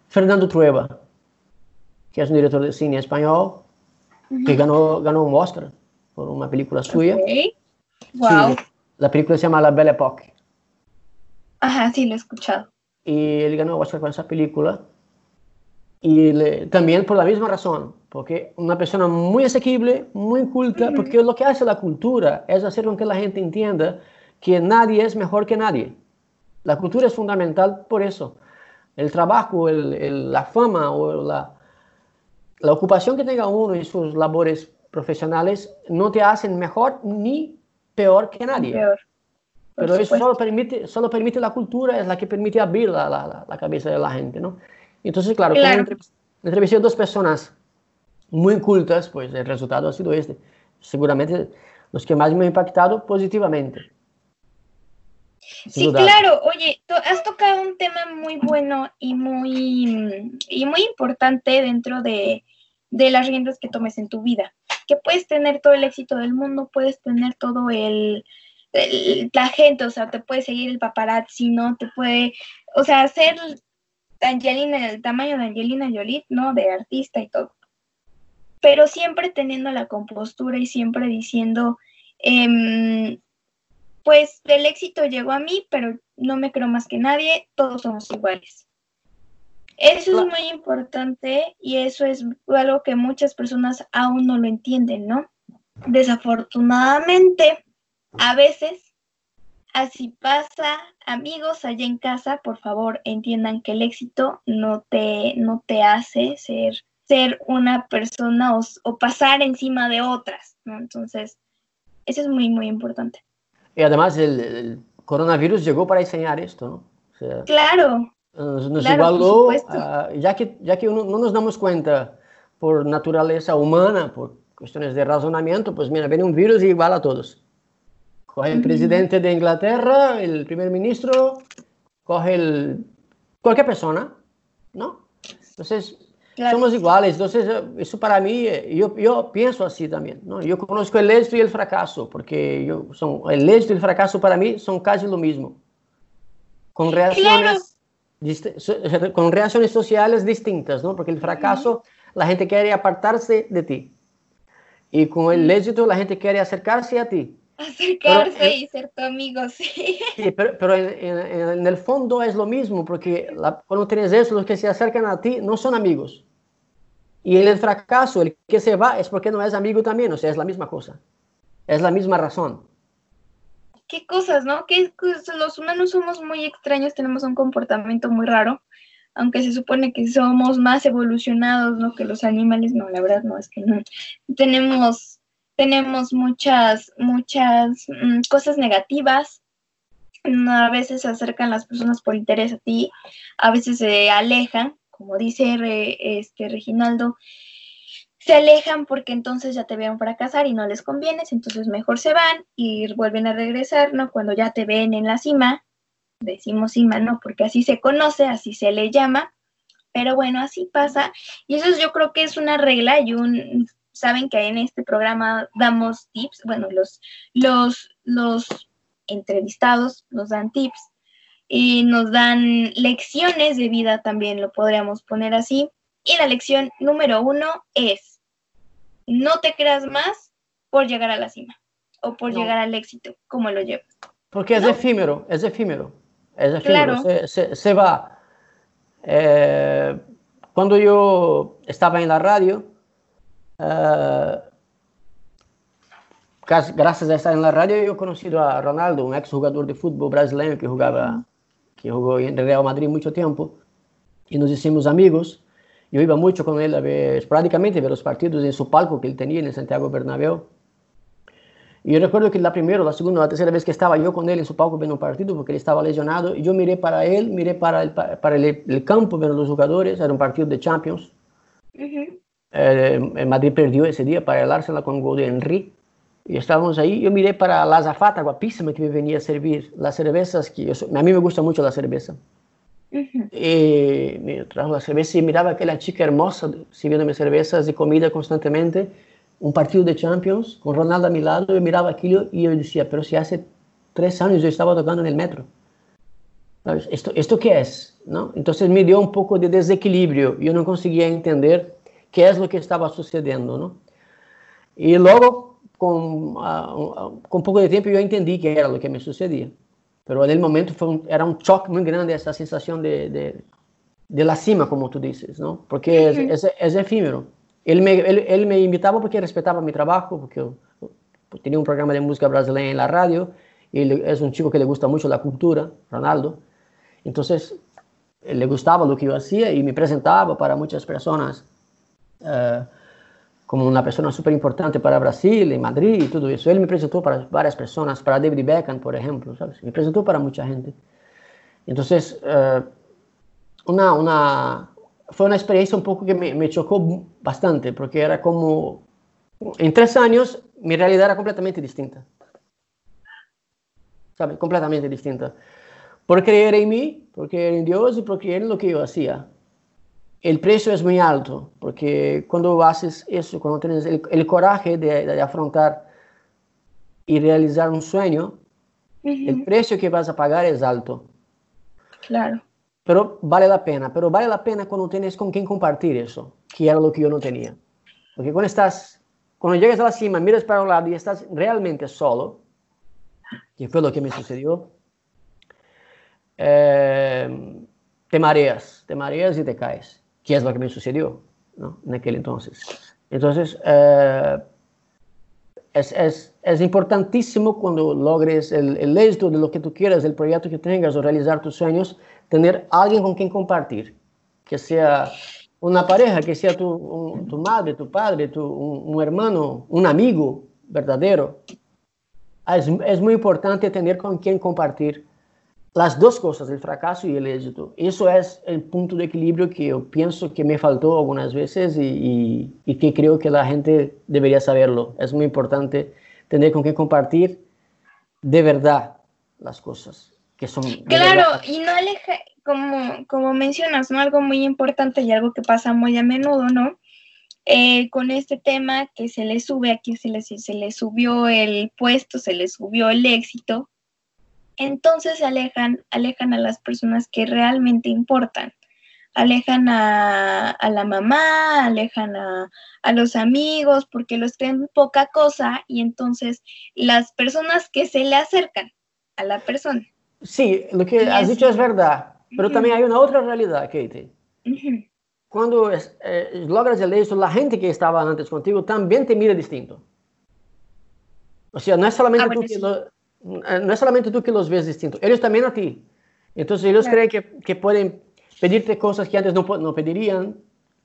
Fernando Trueba, que é um diretor de cine espanhol, que ganhou, ganhou um Oscar por uma película suya. Okay. Wow. La película se llama La Belle Époque. Ajá, sí, lo he escuchado. Y él ganó Oscar con esa película. Y le, también por la misma razón, porque una persona muy asequible, muy culta, porque lo que hace la cultura es hacer con que la gente entienda que nadie es mejor que nadie. La cultura es fundamental por eso. El trabajo, el, el, la fama o la, la ocupación que tenga uno en sus labores profesionales no te hacen mejor ni peor que nadie. Peor. Pero eso solo permite, solo permite la cultura, es la que permite abrir la, la, la cabeza de la gente, ¿no? Entonces, claro, claro. como entrevisté a dos personas muy cultas, pues el resultado ha sido este. Seguramente los que más me han impactado positivamente. Sí, claro. Oye, has tocado un tema muy bueno y muy, y muy importante dentro de, de las riendas que tomes en tu vida. Puedes tener todo el éxito del mundo, puedes tener todo el, la gente, o sea, te puede seguir el paparazzi, ¿no? Te puede, o sea, ser Angelina, el tamaño de Angelina Jolie, ¿no? De artista y todo. Pero siempre teniendo la compostura y siempre diciendo, eh, pues el éxito llegó a mí, pero no me creo más que nadie, todos somos iguales. Eso es muy importante y eso es algo que muchas personas aún no lo entienden, ¿no? Desafortunadamente, a veces, así pasa, amigos allá en casa, por favor, entiendan que el éxito no te, no te hace ser, ser una persona o, o pasar encima de otras, ¿no? Entonces, eso es muy, muy importante. Y además el, el coronavirus llegó para enseñar esto, ¿no? O sea, claro. Nos, Claro, igualó, ah, ya que, ya que no nos damos cuenta por naturaleza humana, por cuestiones de razonamiento, pues mira, viene un virus y igual a todos. Coge el presidente de Inglaterra, el primer ministro, coge el, cualquier persona, ¿no? Entonces, Claro. somos iguales. Entonces, eh, eso para mí, eh, yo, yo pienso así también, ¿no? Yo conozco el éxito y el fracaso, porque yo, son, el éxito y el fracaso para mí son casi lo mismo. Con reacciones, dist- so- con reacciones sociales distintas, ¿no? Porque el fracaso, la gente quiere apartarse de ti. Y con el éxito, la gente quiere acercarse a ti. Acercarse Pero, eh, y ser tu amigo, sí. [laughs] Sí, pero, pero en, en- en el fondo es lo mismo, porque la- cuando tienes eso, los que se acercan a ti no son amigos. Y en el fracaso, el que se va es porque no es amigo también, o sea, es la misma cosa. Es la misma razón. Qué cosas, ¿no? Que los humanos somos muy extraños, tenemos un comportamiento muy raro, aunque se supone que somos más evolucionados, ¿no? Que los animales, no, la verdad no, es que no. Tenemos, tenemos muchas, muchas mm, cosas negativas. Mm, A veces se acercan las personas por interés a ti, a veces se alejan, como dice Re- este Reginaldo, se alejan porque entonces ya te ven fracasar y no les convienes, entonces mejor se van y vuelven a regresar, ¿no? Cuando ya te ven en la cima, decimos cima, ¿no? Porque así se conoce, así se le llama, pero bueno, así pasa. Y eso es- yo creo que es una regla y un, saben que en este programa damos tips, bueno, los, los, los entrevistados nos dan tips y nos dan lecciones de vida también, lo podríamos poner así. Y la lección número uno es, no te creas más por llegar a la cima o por No. llegar al éxito, como lo llevas. Porque es No. efímero, es efímero. Es efímero, Claro. se, se- se va. Eh, cuando yo estaba en la radio, eh, gracias a estar en la radio, yo he conocido a Ronaldo, un ex jugador de fútbol brasileño que jugaba que jugó en Real Madrid mucho tiempo, y nos hicimos amigos. Yo iba mucho con él a ver, esporádicamente, a ver los partidos en su palco que él tenía en el Santiago Bernabéu. Y yo recuerdo que la primera, la segunda, la tercera vez que estaba yo con él en su palco viendo un partido, porque él estaba lesionado, y yo miré para él, miré para el, para el, el campo viendo los jugadores, era un partido de Champions. Uh -huh. Madrid perdió ese día para el Arsenal con un gol de Henry. Y estábamos ahí, yo miré para la azafata guapísima que me venía a servir las cervezas, que yo, a mí me gusta mucho la cerveza. Y me trajo la cerveza y miraba aquella chica hermosa sirviéndome cervezas y comida constantemente un partido de Champions con Ronaldo a mi lado, yo miraba aquello y yo decía, pero si hace tres años yo estaba tocando en el metro. ¿Esto, ¿Esto qué es? ¿No? Entonces me dio un poco de desequilibrio, yo no conseguía entender qué es lo que estaba sucediendo. ¿no? Y luego, con, uh, con poco de tiempo, yo entendí qué era lo que me sucedía. Pero en el momento fue un, era un shock muy grande esa sensación de, de, de la cima, como tú dices, ¿no? porque es, es, es efímero. Ele me, ele, ele me invitava porque respeitava meu trabalho, porque eu tinha um programa de música brasileira na rádio, ele é um chico que le gusta muito da cultura, Ronaldo. Então, ele gostava do que eu fazia e me apresentava para muitas pessoas uh, como uma pessoa super importante para Brasil, em Madrid e tudo isso. Ele me apresentou para várias pessoas, para David Beckham, por exemplo, ¿sabes? me apresentou para muita gente. Então, uh, uma, uma fue una experiencia un poco que me, me, chocó bastante, porque era como, en tres años, mi realidad era completamente distinta. ¿Sabe? Completamente distinta. Por creer en mí, por creer en Dios y por creer en lo que yo hacía. El precio es muy alto, porque cuando haces eso, cuando tienes el, el coraje de, de, afrontar y realizar un sueño, uh -huh. el precio que vas a pagar es alto. Claro. pero vale la pena, pero vale la pena cuando tienes con quien compartir eso, que era lo que yo no tenía. Porque cuando estás, cuando llegas a la cima, miras para un lado y estás realmente solo, que fue lo que me sucedió, eh, te mareas, te mareas y te caes, que es lo que me sucedió ¿no? en aquel entonces. Entonces, eh, es, es, es, importantísimo cuando logres el, el éxito de lo que tú quieras, del proyecto que tengas o realizar tus sueños, tener alguien con quien compartir, que sea una pareja, que sea tu, un, tu madre, tu padre, tu, un, un, hermano, un amigo verdadero. Es, es, muy importante tener con quien compartir las dos cosas, el fracaso y el éxito. Eso es el punto de equilibrio que yo pienso que me faltó algunas veces y, y, y que creo que la gente debería saberlo. Es muy importante tener con quien compartir de verdad las cosas. Que son claro, y no aleja, como, como mencionas, ¿no? Algo muy importante y algo que pasa muy a menudo, ¿no? Eh, con este tema que se le sube, aquí se le, se le subió el puesto, se le subió el éxito, entonces se alejan, alejan a las personas que realmente importan, alejan a, a la mamá, alejan a, a, los amigos, porque los creen poca cosa y entonces las personas que se le acercan a la persona. Sí, lo que has dicho es verdad, pero uh -huh. también hay una otra realidad, Katie. Uh -huh. Cuando eh, logras el éxito, la gente que estaba antes contigo también te mira distinto. O sea, no es solamente, ah, tú, que lo, no es solamente tú que los ves distintos, ellos también a ti. Entonces ellos claro. creen que, que, pueden pedirte cosas que antes no, no pedirían,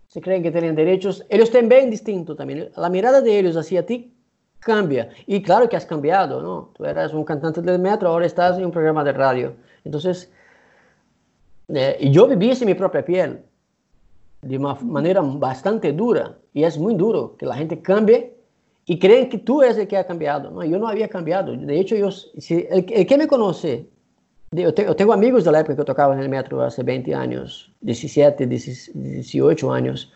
se creen que tienen derechos, ellos te ven distinto también. La mirada de ellos hacia ti cambia. Y claro que has cambiado, ¿no? Tú eras un cantante del metro, ahora estás en un programa de radio. Entonces, eh, yo viví eso en mi propia piel de una manera bastante dura. Y es muy duro que la gente cambie y creen que tú eres el que ha cambiado. No, yo no había cambiado. De hecho, yo, si, el, el, que me conoce, yo, te, yo, tengo amigos de la época que tocaba en el metro hace 20 años, 17, 18 años.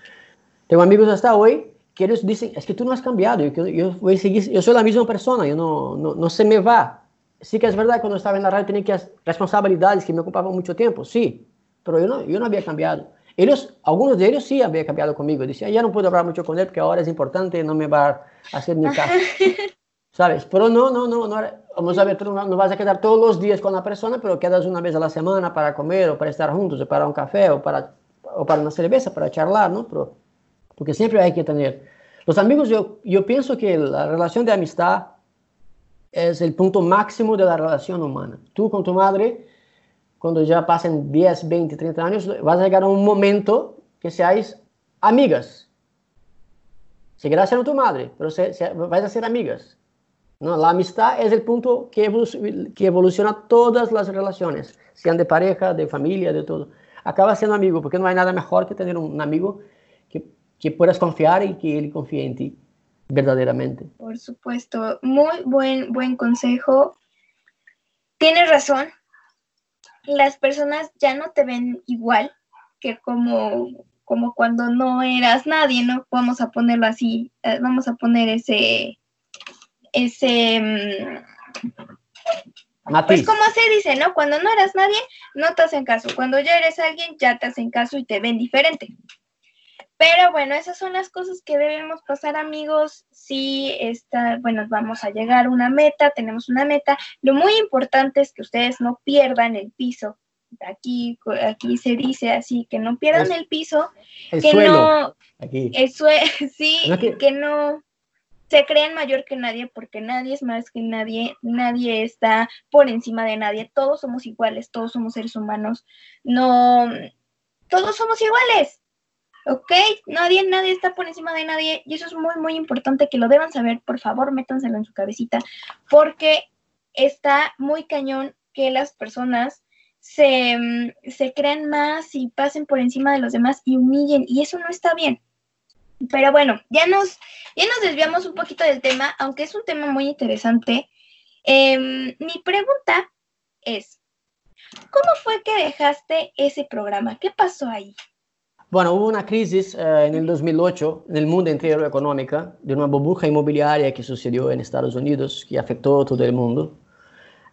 Tengo amigos hasta hoy que ellos dicen, es que tú no has cambiado, yo, yo, voy a seguir, yo soy la misma persona, yo no, no, no, se me va. Sí que es verdad, cuando estaba en la radio tenía que responsabilidades que me ocupaban mucho tiempo, sí, pero yo no, yo no había cambiado. Ellos, algunos de ellos sí habían cambiado conmigo, decía, ya no puedo hablar mucho con él porque ahora es importante, no me va a hacer ni caso. [laughs] ¿Sabes? Pero no, no, no, no, vamos a ver, tú no, no, vas a quedar todos los días con la persona, pero quedas una vez a la semana para comer o para estar juntos, o para un café o para, o para una cerveza, para charlar, ¿no? Pero porque siempre hay que tener. Los amigos, yo, yo pienso que la relación de amistad es el punto máximo de la relación humana. Tú con tu madre, cuando ya pasen 10, 20, 30 años, vas a llegar a un momento que seáis amigas. Seguirás siendo tu madre, pero se, se, vais a ser amigas. ¿no? La amistad es el punto que, evoluciona, que evoluciona todas las relaciones, sean de pareja, de familia, de todo. Acaba siendo amigo, porque no hay nada mejor que tener un amigo que, que puedas confiar y que él confíe en ti verdaderamente. Por supuesto, muy buen, buen consejo. Tienes razón, las personas ya no te ven igual que como, como cuando no eras nadie, ¿no? Vamos a ponerlo así, eh, vamos a poner ese, ese, mm, pues como se dice, ¿no? Cuando no eras nadie, no te hacen caso. Cuando ya eres alguien, ya te hacen caso y te ven diferente. Pero bueno, esas son las cosas que debemos pasar, amigos. Si está, bueno, vamos a llegar a una meta, tenemos una meta. Lo muy importante es que ustedes no pierdan el piso. Aquí, aquí se dice así, que no pierdan el piso, el que suelo. no, Aquí. el sue- [laughs] sí, No que- no se crean mayor que nadie, porque nadie es más que nadie, nadie está por encima de nadie, todos somos iguales, todos somos seres humanos, no, todos somos iguales, ¿ok? Nadie, nadie está por encima de nadie, y eso es muy, muy importante que lo deban saber, por favor, métanselo en su cabecita, porque está muy cañón que las personas se, mm, se crean más y pasen por encima de los demás y humillen, y eso no está bien. Pero bueno, ya nos, ya nos desviamos un poquito del tema, aunque es un tema muy interesante. Em, mi pregunta es, ¿cómo fue que dejaste ese programa? ¿Qué pasó ahí? Bueno, hubo una crisis eh, en el 2008 en el mundo entero económica de una burbuja inmobiliaria que sucedió en Estados Unidos que afectó a todo el mundo.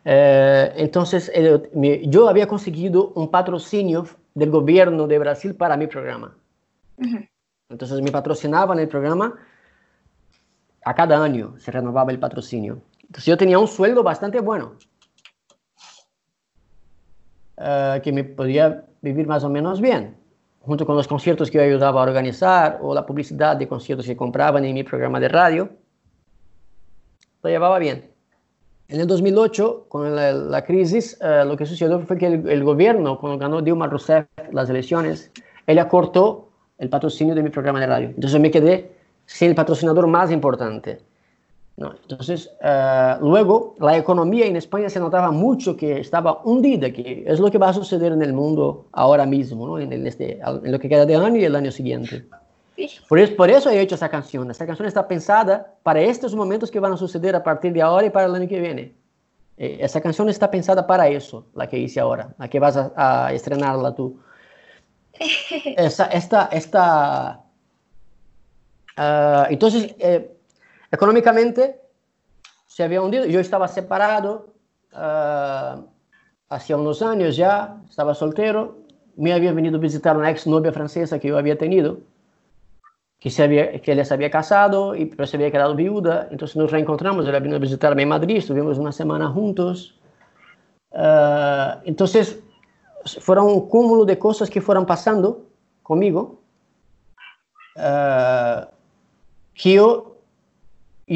Eh, entonces, el- mi- yo había conseguido un patrocinio del gobierno de Brasil para mi programa. Ujú. Entonces, me patrocinaban el programa a cada año, se renovaba el patrocinio. Entonces, yo tenía un sueldo bastante bueno, eh, que me podía vivir más o menos bien, junto con los conciertos que yo ayudaba a organizar o la publicidad de conciertos que compraban en mi programa de radio. Lo llevaba bien. En el 2008, con la, crisis, eh, lo que sucedió fue que el, el gobierno, cuando ganó Dilma Rousseff las elecciones, ella cortó el patrocinio de mi programa de radio. Entonces me quedé sin el patrocinador más importante. ¿No? Entonces, eh, luego, la economía en España se notaba mucho que estaba hundida, que es lo que va a suceder en el mundo ahora mismo, ¿no? en, el- este, en lo que queda de año y el año siguiente. Por eso, por eso he hecho esa canción. Esta canción está pensada para estos momentos que van a suceder a partir de ahora y para el año que viene. Eh, esa canción está pensada para eso, la que hice ahora, la que vas a, a estrenarla tú. [laughs] Esa, esta, esta, ah, entonces, eh, económicamente se había hundido. Yo estaba separado ah, hacía unos años ya, estaba soltero. Me había venido a visitar una ex novia francesa que yo había tenido que, se había, que ella se había casado y pero se había quedado viuda. Entonces nos reencontramos, ella vino a visitarme en Madrid, estuvimos una semana juntos. Ah, entonces fueron un cúmulo de cosas que fueron pasando conmigo ah, que yo,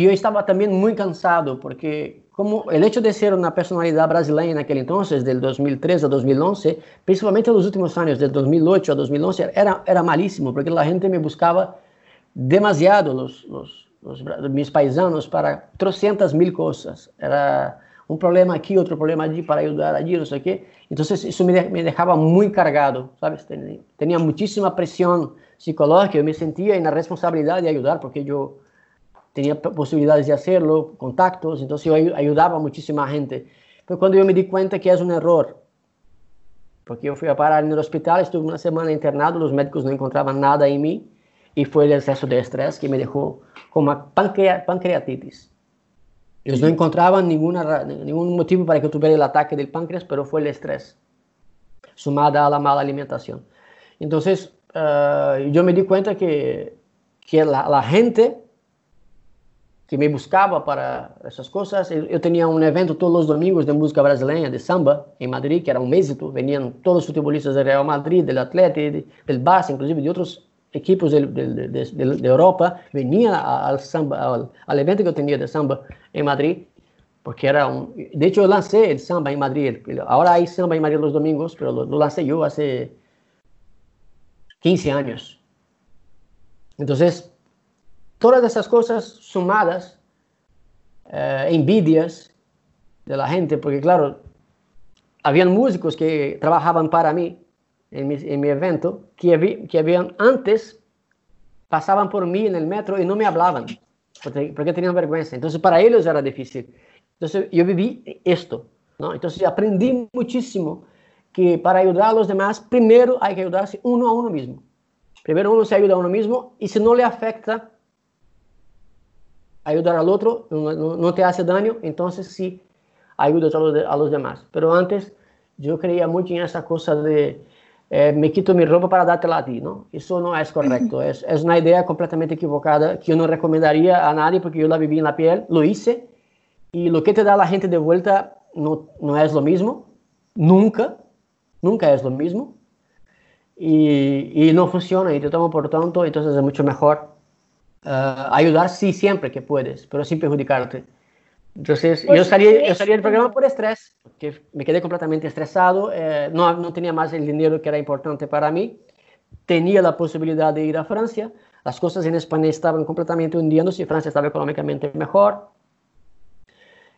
yo estaba también muy cansado porque como el hecho de ser una personalidad brasileña en aquel entonces, del 2003 a 2011, principalmente en los últimos años, del 2008 a 2011, era, era malísimo, porque la gente me buscaba demasiado, los, los, los bra- mis paisanos, para 300 mil cosas. Era un problema aquí, otro problema allí, para ayudar allí, no sé qué. Entonces eso me, de- me dejaba muy cargado, ¿sabes? Tenía, tenía muchísima presión psicológica, yo me sentía en la responsabilidad de ayudar, porque yo tenía posibilidades de hacerlo, contactos, entonces yo ayu- ayudaba a muchísima gente. Pero cuando yo me di cuenta que es un error, porque yo fui a parar en el hospital, estuve una semana internado, los médicos no encontraban nada en mí, y fue el exceso de estrés que me dejó con una pancrea- pancreatitis. Ellos no encontraban ninguna, ningún motivo para que tuviera el ataque del páncreas, pero fue el estrés, sumada a la mala alimentación. Entonces, eh, yo me di cuenta que, que la, la gente que me buscaba para essas coisas. Eu, eu tinha um evento todos os domingos de música brasileña, de samba, em Madrid, que era um êxito. Veniam todos os futebolistas do Real Madrid, do Atlético, do Barça, inclusive de outros equipos de, Europa, veniam ao samba, ao, ao evento que eu tinha de samba em Madrid. porque era un... De hecho, yo lancé el samba en Madrid. Ahora hay samba en Madrid los domingos, pero lo, lancé yo hace 15 años. Entonces, todas esas cosas sumadas, eh, envidias de la gente, porque claro, habían músicos que trabajaban para mí en mi, en mi evento, que, que habían antes, pasaban por mí en el metro y no me hablaban, porque, porque tenían vergüenza. Entonces, para ellos era difícil. Entonces, yo viví esto, ¿no? Entonces, aprendí muchísimo que para ayudar a los demás, primero hay que ayudarse uno a uno mismo. Primero uno se ayuda a uno mismo y si no le afecta ayudar al otro, no, no te hace daño, entonces sí ayudas a los, a los, demás. Pero antes yo creía mucho en esa cosa de eh, me quito mi ropa para dártela a ti, ¿no? Eso no es correcto, es, es una idea completamente equivocada que yo no recomendaría a nadie porque yo la viví en la piel, lo hice y lo que te da la gente de vuelta no, no es lo mismo, nunca, nunca es lo mismo y, y no funciona y te tomo por tonto, entonces es mucho mejor uh, ayudar sí siempre que puedes, pero sin perjudicarte. Entonces, pues yo salí, yo salí del programa por estrés, que me quedé completamente estresado, eh, no, no tenía más el dinero que era importante para mí, tenía la posibilidad de ir a Francia, las cosas en España estaban completamente hundiéndose, Francia estaba económicamente mejor,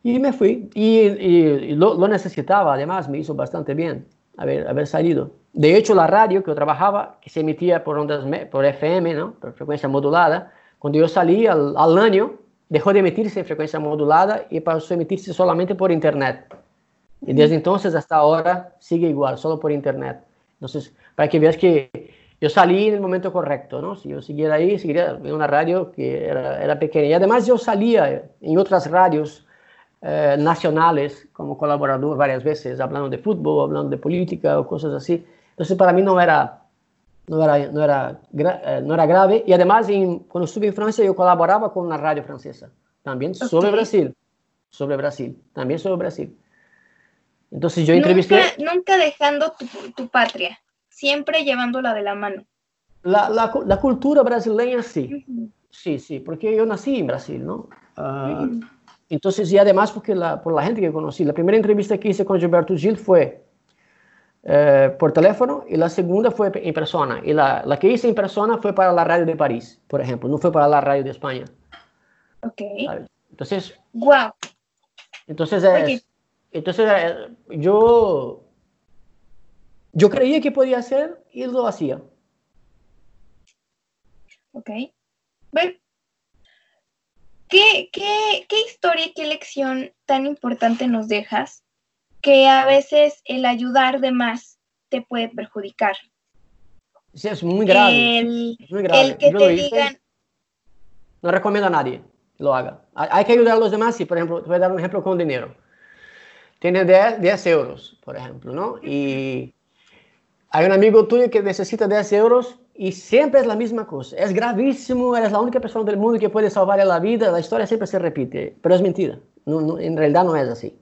y me fui, y, y, y lo, lo, necesitaba, además me hizo bastante bien haber, haber salido. De hecho, la radio que yo trabajaba, que se emitía por ondas, por FM, ¿no? por frecuencia modulada, cuando yo salí al, al año, dejó de emitirse en frecuencia modulada y pasó a emitirse solamente por Internet. Y desde entonces hasta ahora sigue igual, solo por Internet. Entonces, para que veas que yo salí en el momento correcto, ¿no? Si yo siguiera ahí, seguiría en una radio que era, era pequeña. Y además yo salía en otras radios eh, nacionales como colaborador varias veces, hablando de fútbol, hablando de política o cosas así. Entonces, para mí no era no era, no era, eh, no era grave. Y además, en, cuando estuve en Francia, yo colaboraba con una radio francesa, también sobre okay. Brasil, sobre Brasil, también sobre Brasil. Entonces yo entrevisté... Nunca, nunca dejando tu, tu, patria, siempre llevándola de la mano. La, la, la cultura brasileña sí, uh -huh. sí, sí, porque yo nací en Brasil, ¿no? Uh, uh -huh. Entonces, y además porque la, por la gente que conocí, la primera entrevista que hice con Gilberto Gil fue eh, por teléfono y la segunda fue en persona. Y la, la, que hice en persona fue para la radio de París, por ejemplo, no fue para la radio de España. Ok. ¿sabes? Entonces, wow. Entonces, es, entonces eh, yo, yo creía que podía hacer y lo hacía. Ok. Bueno, ¿qué, qué, ¿qué historia, qué lección tan importante nos dejas que a veces el ayudar de más te puede perjudicar. Sí, es muy grave. El, es muy grave. el que Yo te digan, No recomiendo a nadie lo haga. Hay que ayudar a los demás. Si, por ejemplo, te voy a dar un ejemplo con dinero. Tienes 10, 10 euros, por ejemplo, ¿no? Y hay un amigo tuyo que necesita 10 euros y siempre es la misma cosa. Es gravísimo, eres la única persona del mundo que puede salvarle la vida. La historia siempre se repite, pero es mentira. No, no, en realidad no es así.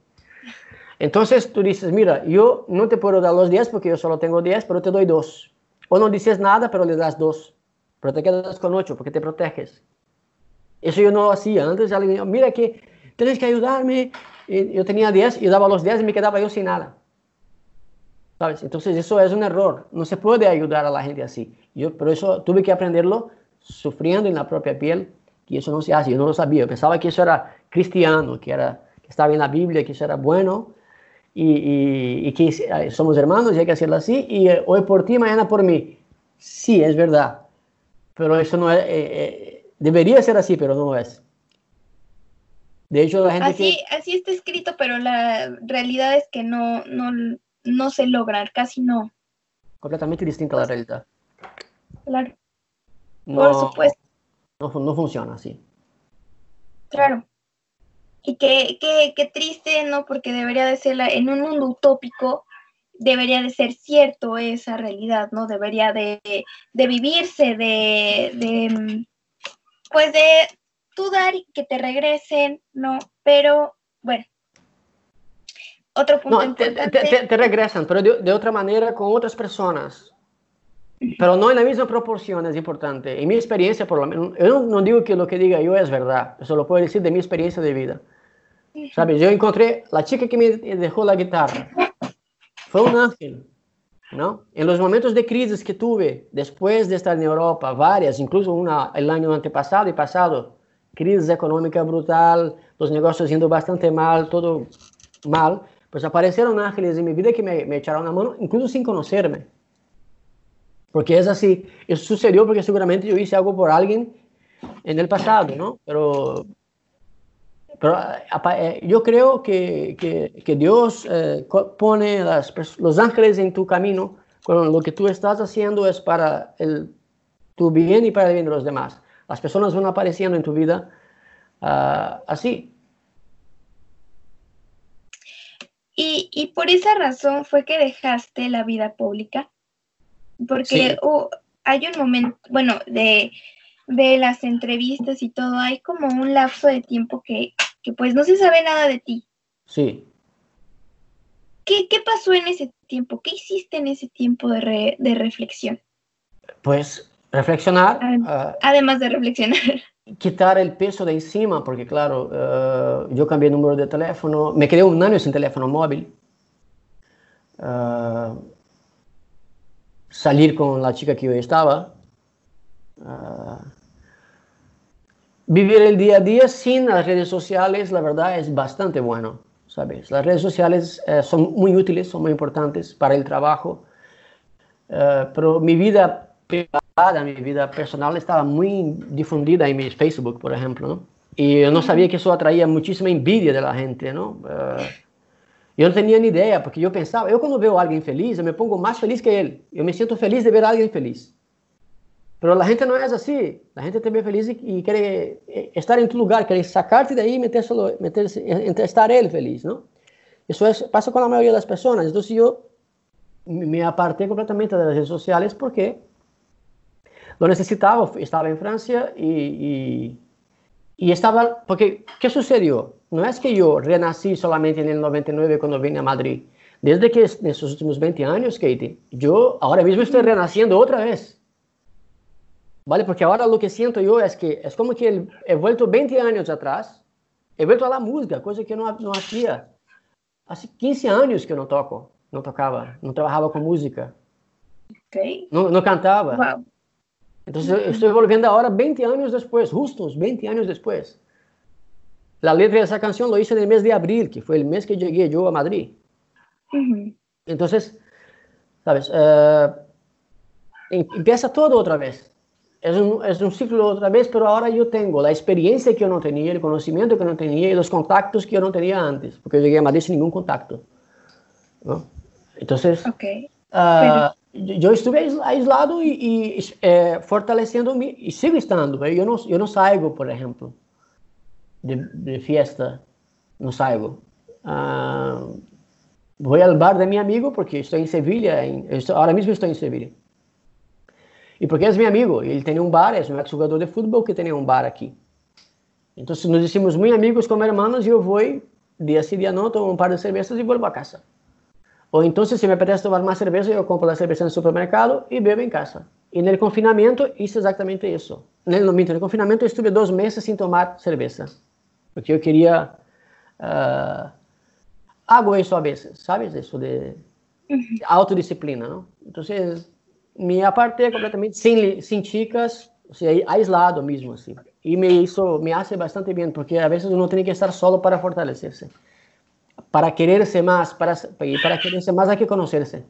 Entonces tú dices, mira, yo no te puedo dar los 10 porque yo solo tengo 10, pero te doy 2. O no dices nada, pero le das 2. Pero te quedas con 8 porque te proteges. Eso yo no hacía. Antes le digo, mira que tienes que ayudarme. Y yo tenía 10, yo daba los 10 y me quedaba yo sin nada. ¿Sabes? Entonces eso es un error. No se puede ayudar a la gente así. Yo por eso tuve que aprenderlo sufriendo en la propia piel, que eso no se hace. Yo no lo sabía. Yo pensaba que eso era cristiano, que, era, que estaba en la Biblia, que eso era bueno y, y, y, que somos hermanos y hay que hacerlo así, y eh, hoy por ti, mañana por mí. Sí, es verdad, pero eso no es, eh, eh, debería ser así, pero no es. De hecho, la gente así, que... así está escrito, pero la realidad es que no, no, no se logra, casi no. Completamente distinta a la realidad. Claro. No, por supuesto. No, no funciona así. Claro. Y qué, qué, qué triste, ¿no? Porque debería de ser, la, en un mundo utópico, debería de ser cierto esa realidad, ¿no? Debería de, de vivirse, de, de, pues de tú dar y que te regresen, ¿no? Pero, bueno. Otro punto no, importante. Te, te, te, regresan, pero de, de, otra manera con otras personas. Pero no en la misma proporción, es importante. En mi experiencia, por lo menos, yo no, no digo que lo que diga yo es verdad, eso lo puedo decir de mi experiencia de vida. ¿Sabes? Yo encontré la chica que me dejó la guitarra. Fue un ángel. ¿no? En los momentos de crisis que tuve después de estar en Europa, varias, incluso una el año antepasado y pasado, crisis económica brutal, los negocios yendo bastante mal, todo mal, pues aparecieron ángeles en mi vida que me, me echaron la mano, incluso sin conocerme. Porque es así, eso sucedió porque seguramente yo hice algo por alguien en el pasado, ¿no? Pero, pero eh, yo creo que, que, que Dios eh, pone las, los ángeles en tu camino cuando lo que tú estás haciendo es para el, tu bien y para el bien de los demás. Las personas van apareciendo en tu vida uh, así. Y, y, por esa razón fue que dejaste la vida pública. Porque sí. oh, hay un momento, bueno, de, de, las entrevistas y todo, hay como un lapso de tiempo que, que pues no se sabe nada de ti. Sí. ¿Qué, qué pasó en ese tiempo? ¿Qué hiciste en ese tiempo de, re, de reflexión? Pues reflexionar. Además, uh, además de reflexionar. [laughs] Quitar el peso de encima, porque claro, uh, yo cambié el número de teléfono, me quedé un año sin teléfono móvil. Uh, salir con la chica que yo estaba. Vivir el día a día sin las redes sociales, la verdad, es bastante bueno. ¿sabes? Las redes sociales eh, son muy útiles, son muy importantes para el trabajo, eh, pero mi vida privada, mi vida personal estaba muy difundida en mi Facebook, por ejemplo. Y yo no sabía que eso atraía muchísima envidia de la gente, ¿no? Eh, yo no tenía ni idea, porque yo pensaba, yo cuando veo a alguien feliz, me pongo más feliz que él. Yo me siento feliz de ver a alguien feliz. Pero la gente no es así. La gente te ve feliz y quiere eh, estar en tu lugar, quiere sacarte de ahí y meterse, meterse, estar él feliz, ¿no? Eso es, pasa con la mayoría de las personas. Entonces yo me aparté completamente de las redes sociales porque lo necesitaba. Estaba en Francia y, y, y estaba... Porque, ¿qué sucedió? No es que yo renací solamente en el 99 cuando vine a Madrid. Desde que en esos últimos 20 años, Katie, yo ahora mismo estoy renaciendo otra vez. ¿Vale? Porque ahora lo que siento yo es que es como que he vuelto 20 años atrás, he vuelto a la música, cosa que no, no hacía. Hace 15 años que no toco, no tocaba, no trabajaba con música. Okay. No, no cantaba. Wow. Entonces estoy volviendo ahora 20 años después, justos 20 años después. La letra de esa canción lo hice en el mes de abril, que fue el mes que llegué yo a Madrid. Uh -huh. Entonces, ¿sabes? Uh, empieza todo otra vez es un, es un ciclo otra vez, pero ahora yo tengo la experiencia que yo no tenía, el conocimiento que no tenía y los contactos que yo no tenía antes, porque yo llegué a Madrid sin ningún contacto. ¿no? Entonces, okay. uh, yo estuve aislado y, y eh, fortaleciéndome y sigo estando. ¿ve? Yo, no, yo no salgo, por ejemplo, de, de fiesta, no salgo. Uh, voy al bar de mi amigo porque estoy en Sevilla, en, ahora mismo estoy en Sevilla. Y porque es mi amigo, él tenía un bar, es un exjugador de fútbol que tenía un bar aquí. Entonces nos hicimos muy amigos como hermanos y yo voy día sí, día no, tomo un par de cervezas y vuelvo a casa. O entonces si me apetece tomar más cerveza, yo compro la cerveza en el supermercado y bebo en casa. Y en el confinamiento hice exactamente eso. En el, en el confinamiento estuve dos meses sin tomar cerveza, porque yo quería... Uh, hago eso a veces, ¿sabes? Eso de autodisciplina, ¿no? Entonces me aparté completamente sin, sin chicas, o sea, aislado mismo, así. Y me hizo, me hace bastante bien, porque a veces uno tiene que estar solo para fortalecerse. Para quererse más, para, para quererse más hay que conocerse.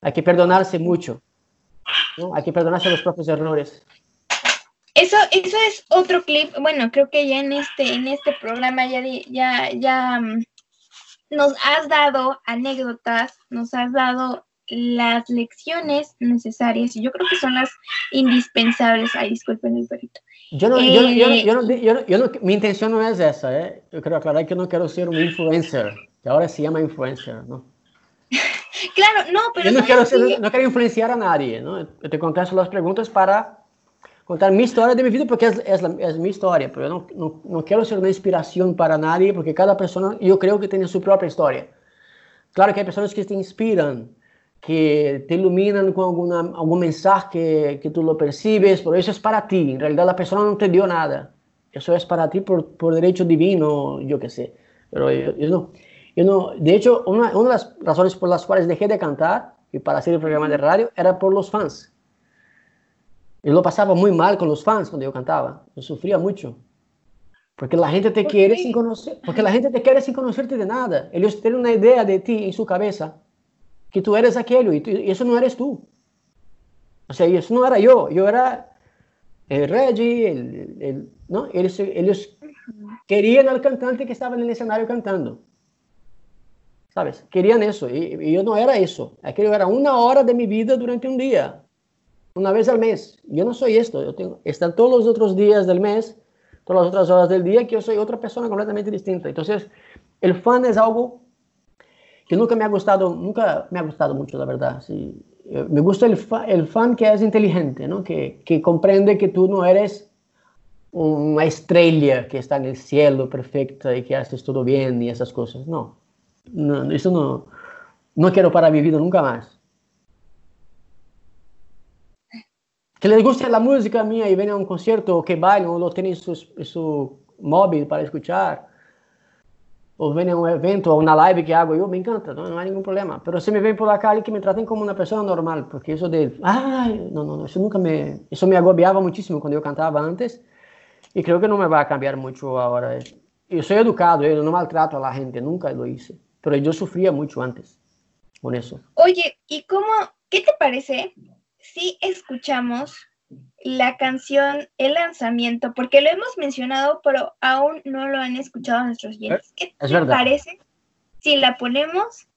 Hay que perdonarse mucho. ¿no? Hay que perdonarse los propios errores. Eso, eso es otro clip. Bueno, creo que ya en este, en este programa ya, ya, ya mm, nos has dado anécdotas, nos has dado las lecciones necesarias y yo creo que son las indispensables. Ay, disculpen el perrito. Yo no, eh, yo, yo, yo, yo, yo no, mi intención no es esa, ¿eh? Yo quiero aclarar que no quiero ser un influencer, que ahora se llama influencer, ¿no? [laughs] claro, no, pero... Yo no quiero, ser, no quiero influenciar a nadie, ¿no? Yo te contesto las preguntas para contar mi historia de mi vida porque es, es, la, es mi historia, pero yo no, no, no quiero ser una inspiración para nadie porque cada persona, yo creo que tiene su propia historia. Claro que hay personas que te inspiran, que te iluminan con alguna, algún mensaje que, que tú lo percibes, pero eso es para ti. En realidad la persona no te dio nada. eso es para ti por, por derecho divino, yo qué sé. Pero yo, yo no. Yo no, de hecho, una, una, de las razones por las cuales dejé de cantar y para hacer el programa de radio era por los fans. Yo lo pasaba muy mal con los fans cuando yo cantaba. Yo sufría mucho. Porque la gente te quiere sin conocer, porque la gente te quiere sin conocerte de nada. Ellos tienen una idea de ti en su cabeza, que tú eres aquello y, tú, y eso no eres tú. O sea, eso no era yo, yo era el Reggie, el, el, ¿no? Ellos, ellos querían al cantante que estaba en el escenario cantando. ¿sabes? Querían eso y, y, yo no era eso. Aquello era una hora de mi vida durante un día, una vez al mes. Yo no soy esto. Yo tengo, están todos los otros días del mes, todas las otras horas del día que yo soy otra persona completamente distinta. Entonces, el fan es algo que nunca me ha gustado, nunca me ha gustado mucho, la verdad. Sí. Me gusta el, fa, el fan que es inteligente, ¿no? que, que comprende que tú no eres una estrella que está en el cielo perfecta y que haces todo bien y esas cosas. No, no, eso no, no quiero para mi vida nunca más. Que les guste la música mía y vengan a un concierto o que bailen o lo tienen en su, su móvil para escuchar o vengan a un evento o una live que hago yo, me encanta, no hay ningún problema. Pero si me ven por la calle, que me traten como una persona normal, porque eso de, ay, no, no, no, eso nunca me, eso me agobiaba muchísimo cuando yo cantaba antes y creo que no me va a cambiar mucho ahora. Yo soy educado, yo no maltrato a la gente, nunca lo hice pero yo sufría mucho antes con eso. Oye, ¿y cómo, qué te parece si escuchamos la canción El lanzamiento? Porque lo hemos mencionado, pero aún no lo han escuchado nuestros oyentes. ¿Qué es te verdad. parece si la ponemos?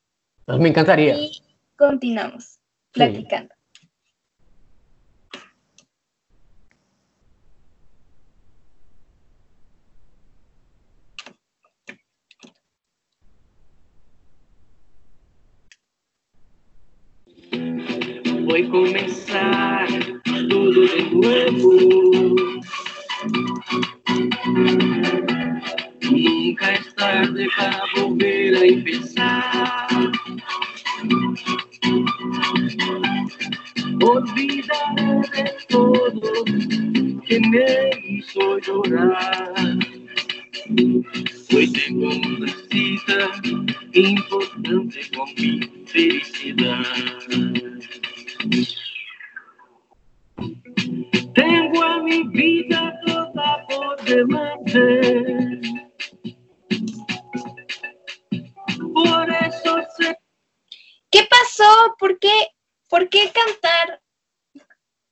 Pues me encantaría. Y continuamos platicando. Sí. Voy a comenzar todo de nuevo. Nunca es tarde para volver a empezar. Olvidaré de todo que me hizo llorar. Hoy tengo una cita importante con mi felicidad. Tengo a mi vida toda por delante. Por eso sé. ¿Qué pasó? ¿Por qué, ¿Por qué cantar?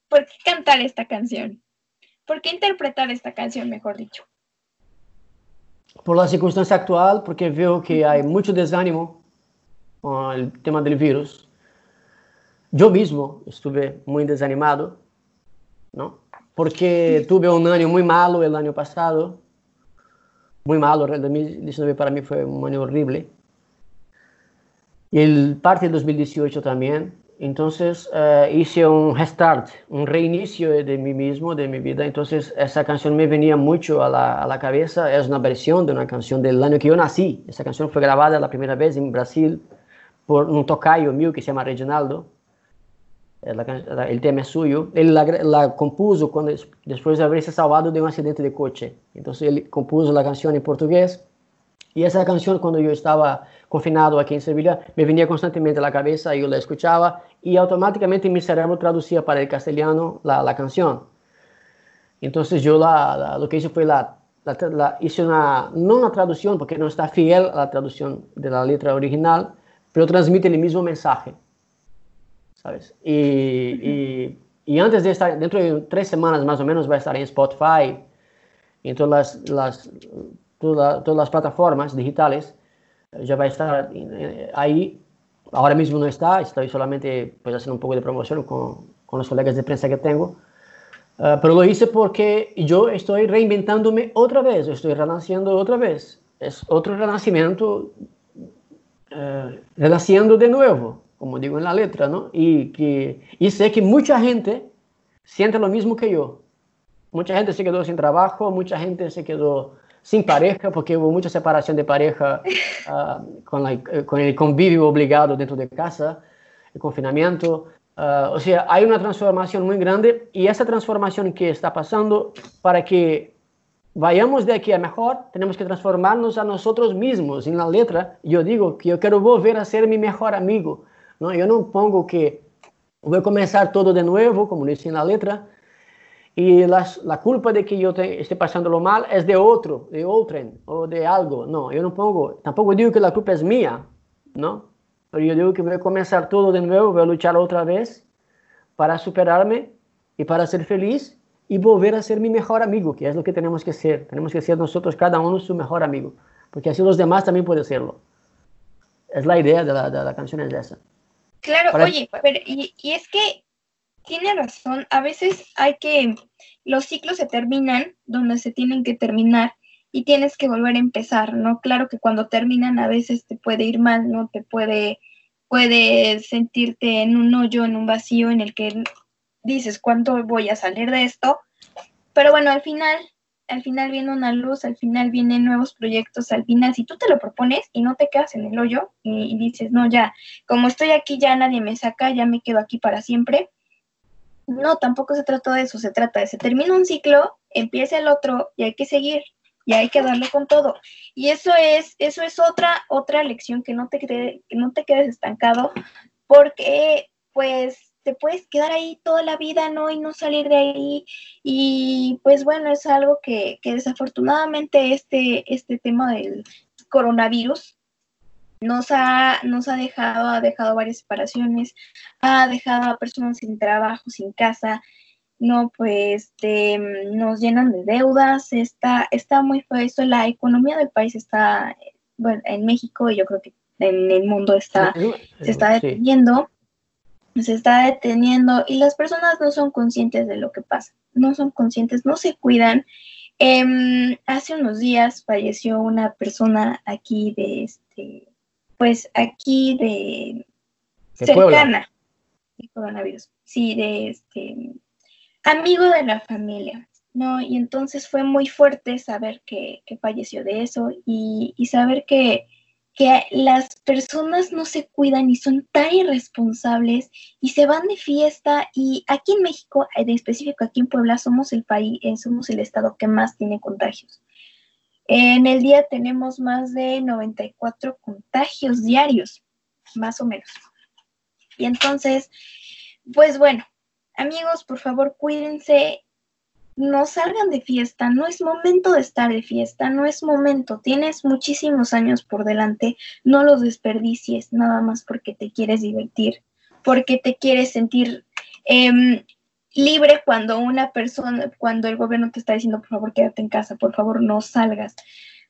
¿Por qué cantar esta canción? ¿Por qué interpretar esta canción, mejor dicho? Por la circunstancia actual, porque veo que hay mucho desánimo con el tema del virus. Yo mismo estuve muy desanimado, ¿no? Porque tuve un año muy malo el año pasado, muy malo, el 2019 para mí fue un año horrible. Y el parte del 2018 también. Entonces uh, hice un restart, un reinicio de mí mismo, de mi vida. Entonces esa canción me venía mucho a la, a la, cabeza. Es una versión de una canción del año que yo nací. Esa canción fue grabada la primera vez en Brasil por un tocayo mío que se llama Reginaldo. La, el tema es suyo. Él la, la, compuso cuando, después de haberse salvado de un accidente de coche. Entonces él compuso la canción en portugués. Y esa canción cuando yo estaba confinado aquí en Sevilla me venía constantemente a la cabeza, yo la escuchaba y automáticamente mi cerebro traducía para el castellano la, la canción. Entonces yo la, lo que hice fue la, hice una, no una traducción porque no está fiel a la traducción de la letra original, pero transmite el mismo mensaje. ¿Sabes? Y, y, y, antes de estar, dentro de tres semanas más o menos va a estar en Spotify, en todas las, las toda, todas las plataformas digitales, ya va a estar ahí. Ahora mismo no está, estoy solamente pues, haciendo un poco de promoción con, con los colegas de prensa que tengo. Uh, pero lo hice porque yo estoy reinventándome otra vez, estoy renaciendo otra vez. Es otro renacimiento, uh, renaciendo de nuevo, como digo en la letra, ¿no? Y, que, y sé que mucha gente siente lo mismo que yo. Mucha gente se quedó sin trabajo, mucha gente se quedó sin pareja, porque hubo mucha separación de pareja uh, [laughs] con, la, con, el convivio obligado dentro de casa, el confinamiento. Uh, o sea, hay una transformación muy grande y esa transformación que está pasando para que vayamos de aquí a mejor, tenemos que transformarnos a nosotros mismos. En la letra, yo digo que yo quiero volver a ser mi mejor amigo. ¿No? Yo no pongo que voy a comenzar todo de nuevo, como dice en la letra, y la culpa de que yo te, esté pasándolo mal es de otro, de otro o de algo. No, yo no pongo, tampoco digo que la culpa es mía, ¿no? Pero yo digo que voy a comenzar todo de nuevo, voy a luchar otra vez para superarme y para ser feliz y volver a ser mi mejor amigo, que es lo que tenemos que ser. Tenemos que ser nosotros, cada uno, su mejor amigo, porque así los demás también pueden serlo. Es la idea de la, de la canción, es esa. Claro, oye, pero y, y, es que tiene razón, a veces hay que, los ciclos se terminan donde se tienen que terminar y tienes que volver a empezar, ¿no? Claro que cuando terminan a veces te puede ir mal, ¿no? Te puede, puede sentirte en un hoyo, en un vacío en el que dices, ¿cuánto voy a salir de esto? Pero bueno, al final, al final viene una luz, al final vienen nuevos proyectos, al final, si tú te lo propones y no te quedas en el hoyo y, dices, no, ya, como estoy aquí, ya nadie me saca, ya me quedo aquí para siempre. No, tampoco se trata de eso, se trata de se termina un ciclo, empieza el otro y hay que seguir, y hay que darle con todo. Y eso es, eso es otra, otra lección, que no te, que no te quedes estancado, porque pues te puedes quedar ahí toda la vida, ¿no? Y no salir de ahí. Y pues bueno, es algo que, que desafortunadamente este, este tema del coronavirus nos ha, nos ha dejado, ha dejado varias separaciones, ha dejado a personas sin trabajo, sin casa, no, pues de, nos llenan de deudas, está, está muy feo eso, la economía del país está, bueno, en México y yo creo que en el mundo está, se está deteniendo, sí. Se está deteniendo y las personas no son conscientes de lo que pasa, no son conscientes, no se cuidan. Eh, hace unos días falleció una persona aquí de este, pues aquí de, de cercana, de coronavirus, sí, de este amigo de la familia, ¿no? Y entonces fue muy fuerte saber que, que falleció de eso y, y saber que, que, las personas no se cuidan y son tan irresponsables y se van de fiesta y aquí en México, en específico aquí en Puebla, somos el país, eh, somos el estado que más tiene contagios. En el día tenemos más de 94 contagios diarios, más o menos. Y entonces, pues bueno, Amigos, por favor, cuídense, no salgan de fiesta, no es momento de estar de fiesta, no es momento, tienes muchísimos años por delante, no los desperdicies nada más porque te quieres divertir, porque te quieres sentir eh, libre cuando una persona, cuando el gobierno te está diciendo, por favor, quédate en casa, por favor, no salgas,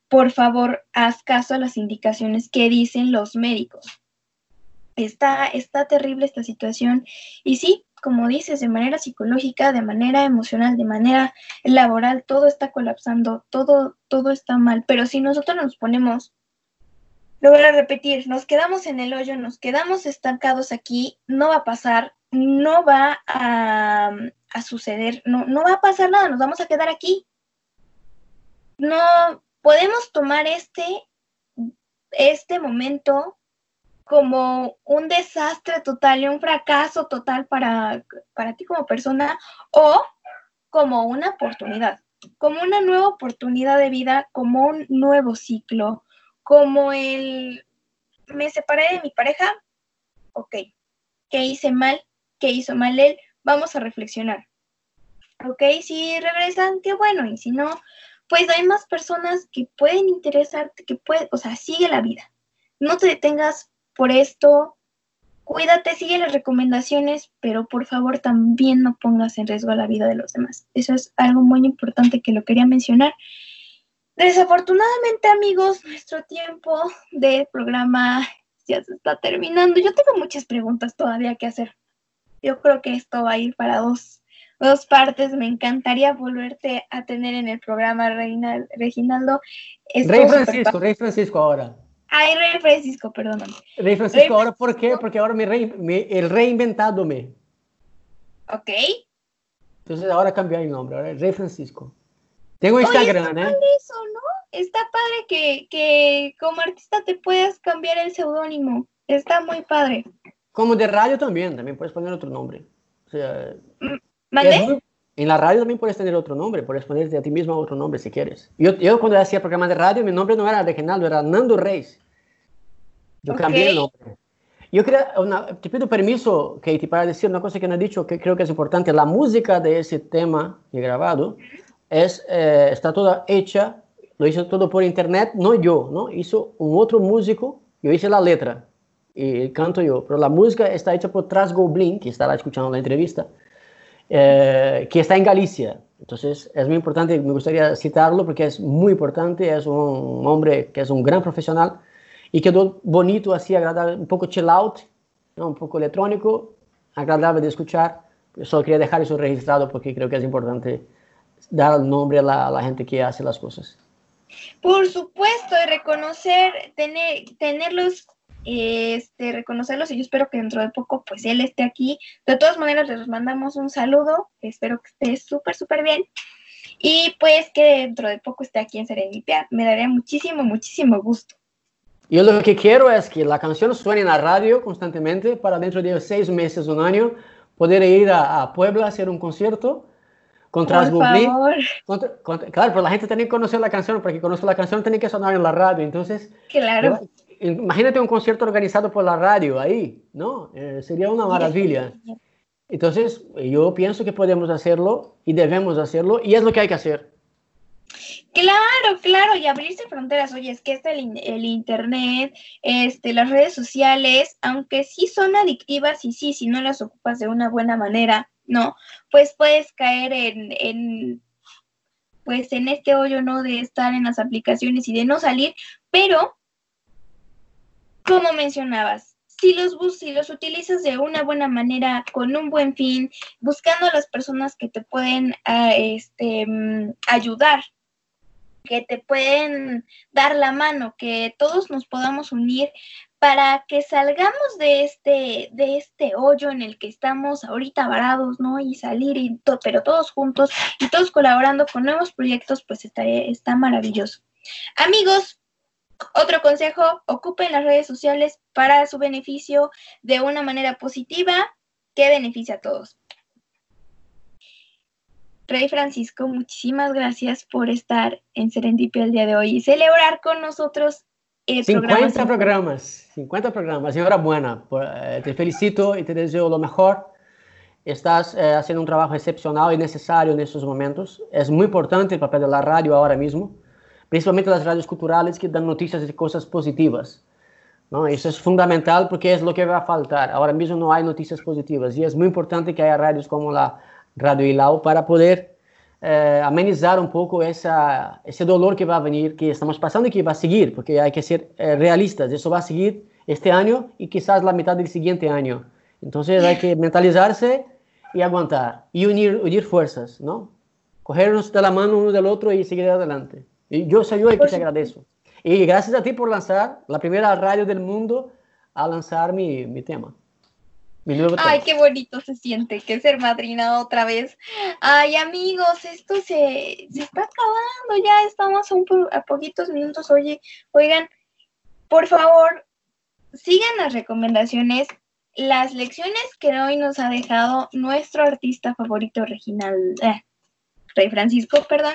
por favor, haz caso a las indicaciones que dicen los médicos. Está, está terrible esta situación y sí, como dices, de manera psicológica, de manera emocional, de manera laboral, todo está colapsando, todo, todo está mal. Pero si nosotros nos ponemos, lo voy a repetir, nos quedamos en el hoyo, nos quedamos estancados aquí, no va a pasar, no va a, a suceder, no, no va a pasar nada, nos vamos a quedar aquí. No podemos tomar este, este momento como un desastre total y un fracaso total para, para ti como persona o como una oportunidad, como una nueva oportunidad de vida, como un nuevo ciclo, como el, me separé de mi pareja, ok, ¿qué hice mal? ¿Qué hizo mal él? Vamos a reflexionar. Ok, si regresan, qué bueno, y si no, pues hay más personas que pueden interesarte, que pueden, o sea, sigue la vida. No te detengas por esto. Cuídate, sigue las recomendaciones, pero por favor también no pongas en riesgo la vida de los demás. Eso es algo muy importante que lo quería mencionar. Desafortunadamente, amigos, nuestro tiempo de programa ya se está terminando. Yo tengo muchas preguntas todavía que hacer. Yo creo que esto va a ir para dos, dos partes. Me encantaría volverte a tener en el programa, Reina, Reginaldo. Rey Francisco, Rey Francisco ahora. Ay, Rey Francisco, perdóname. Rey Francisco, Rey ahora, ¿por qué? Porque ahora me, re, me el reinventado me. Ok. Entonces ahora cambió el nombre, ahora es Rey Francisco. Tengo Instagram, Oye, está ¿eh? Eso, ¿no? Está padre que, que como artista te puedas cambiar el seudónimo. Está muy padre. Como de radio también, también puedes poner otro nombre. O sea, ¿Mandé? En la radio también puedes tener otro nombre, puedes ponerte a ti mismo otro nombre si quieres. Yo, yo cuando hacía programa de radio, mi nombre no era Reginaldo, era Nando Reis. Yo cambié el nombre. Yo creo, una, te pido permiso, Katie, para decir una cosa que no he dicho, que creo que es importante. La música de ese tema que he grabado es, eh, está toda hecha, lo hizo todo por internet, no yo, ¿no? Hizo un otro músico, yo hice la letra y canto yo, pero la música está hecha por Tras Goblin, que estará escuchando la entrevista. Eh, que está en Galicia. Entonces es muy importante, me gustaría citarlo porque es muy importante, es un hombre que es un gran profesional y quedó bonito, así agradable, un poco chill out, ¿no? un poco electrónico, agradable de escuchar. Solo quería dejar eso registrado porque creo que es importante dar el nombre a la, a la gente que hace las cosas. Por supuesto, reconocer, tener, tenerlos este, reconocerlos y yo espero que dentro de poco pues él esté aquí. De todas maneras les mandamos un saludo, espero que esté súper, súper bien y pues que dentro de poco esté aquí en Serendipia. Me daría muchísimo, muchísimo gusto. Yo lo que quiero es que la canción suene en la radio constantemente para dentro de seis meses, un año, poder ir a, Puebla a hacer un concierto con Transgoblin. Claro, pero la gente tiene que conocer la canción, porque conocer la canción tiene que sonar en la radio. Entonces, claro imagínate un concierto organizado por la radio ahí, ¿no? Eh, sería una maravilla. Entonces, yo pienso que podemos hacerlo y debemos hacerlo y es lo que hay que hacer. Claro, claro, y abrirse fronteras. Oye, es que este, el, Internet, este, las redes sociales, aunque sí son adictivas y sí, si no las ocupas de una buena manera, ¿no? Pues puedes caer en, en pues en este hoyo, ¿no? De estar en las aplicaciones y de no salir, pero como mencionabas, si los, si los utilizas de una buena manera, con un buen fin, buscando a las personas que te pueden ah, este, mm, ayudar, que te pueden dar la mano, que todos nos podamos unir para que salgamos de este, de este hoyo en el que estamos ahorita varados, ¿no? Y salir, y pero todos juntos y todos colaborando con nuevos proyectos, pues está, está maravilloso. Amigos, otro consejo, ocupen las redes sociales para su beneficio de una manera positiva que beneficie a todos. Rey Francisco, muchísimas gracias por estar en Serendipia el día de hoy y celebrar con nosotros el 50 programas, 50 programas. Enhorabuena, eh, te felicito y te deseo lo mejor. Estás eh, haciendo un trabajo excepcional y necesario en estos momentos. Es muy importante el papel de la radio ahora mismo principalmente las radios culturales que dan noticias de cosas positivas. Eso es fundamental porque es lo que va a faltar. Ahora mismo no hay noticias positivas y es muy importante que haya radios como la Radio Ilau para poder eh, amenizar un poco esa, ese dolor que va a venir, que estamos pasando y que va a seguir, porque hay que ser eh, realistas. Eso va a seguir este año y quizás la mitad del siguiente año. Entonces hay que mentalizarse y aguantar y unir, unir fuerzas, ¿no? Cogernos de la mano uno del otro y seguir adelante. Y yo soy yo el que te agradezco. Y gracias a ti por lanzar la primera radio del mundo a lanzar mi, mi tema. Ay, qué bonito se siente que ser madrina otra vez. Ay, amigos, esto se, se está acabando, ya estamos a, un, a poquitos minutos. Oye, oigan, por favor, sigan las recomendaciones, las lecciones que hoy nos ha dejado nuestro artista favorito, Reginald, eh, Francisco, perdón.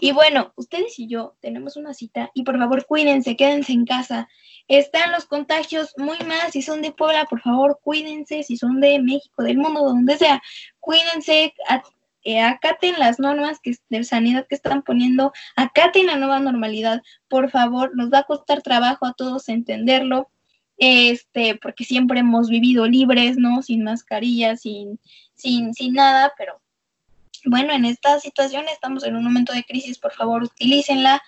Y bueno, ustedes y yo tenemos una cita y por favor cuídense, quédense en casa. Están los contagios muy más. Si son de Puebla, por favor cuídense. Si son de México, del mundo, donde sea, cuídense. Eh, acaten las normas que, de sanidad que están poniendo, acaten la nueva normalidad, por favor, nos va a costar trabajo a todos entenderlo, este, porque siempre hemos vivido libres, ¿no? Sin mascarillas, sin, sin, sin nada, pero bueno, en esta situación estamos en un momento de crisis, por favor, utilícenla.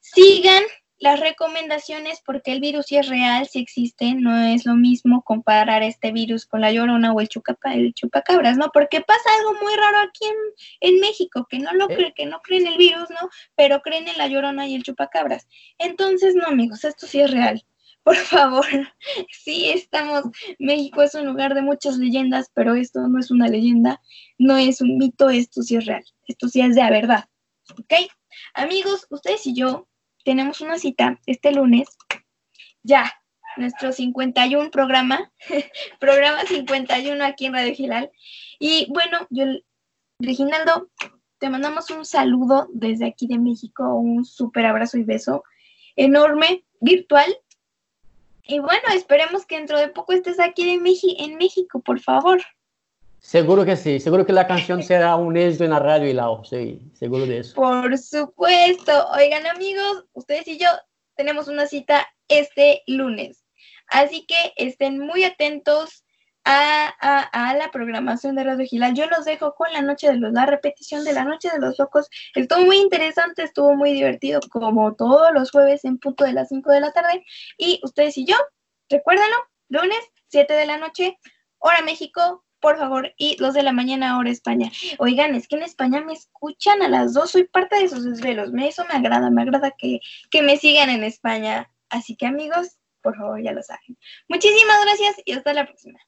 Sigan las recomendaciones porque el virus sí es real, sí existe, no es lo mismo comparar este virus con la llorona o el, chucapa, el chupacabras, ¿no? Porque pasa algo muy raro aquí en, México, que no lo creen, que no creen el virus, ¿no? Pero creen en la llorona y el chupacabras. Entonces, no, amigos, esto sí es real. [laughs] Por favor, sí estamos, México es un lugar de muchas leyendas, pero esto no es una leyenda, no es un mito, esto sí es real, esto sí es de la verdad, ¿ok? Amigos, ustedes y yo tenemos una cita este lunes, ya, nuestro 51 programa, [laughs] programa 51 aquí en Radio Gilal, y bueno, yo Reginaldo, te mandamos un saludo desde aquí de México, un súper abrazo y beso enorme, virtual. Y bueno, esperemos que dentro de poco estés aquí en, en México, por favor. Seguro que sí, seguro que la canción [laughs] será un éxito en la radio y la sí, seguro de eso. Por supuesto. Oigan amigos, ustedes y yo tenemos una cita este lunes. Así que estén muy atentos a, la programación de Radio Gilal. Yo los dejo con la noche de los, la repetición de la noche de los locos. Estuvo muy interesante, estuvo muy divertido, como todos los jueves en punto de las 5 de la tarde. Y ustedes y yo, recuérdenlo, lunes, 7 de la noche, hora México, por favor, y los de la mañana, hora España. Oigan, es que en España me escuchan a las dos, soy parte de esos desvelos, eso me agrada, me agrada que, que me sigan en España. Así que amigos, por favor, ya lo saben. Muchísimas gracias y hasta la próxima.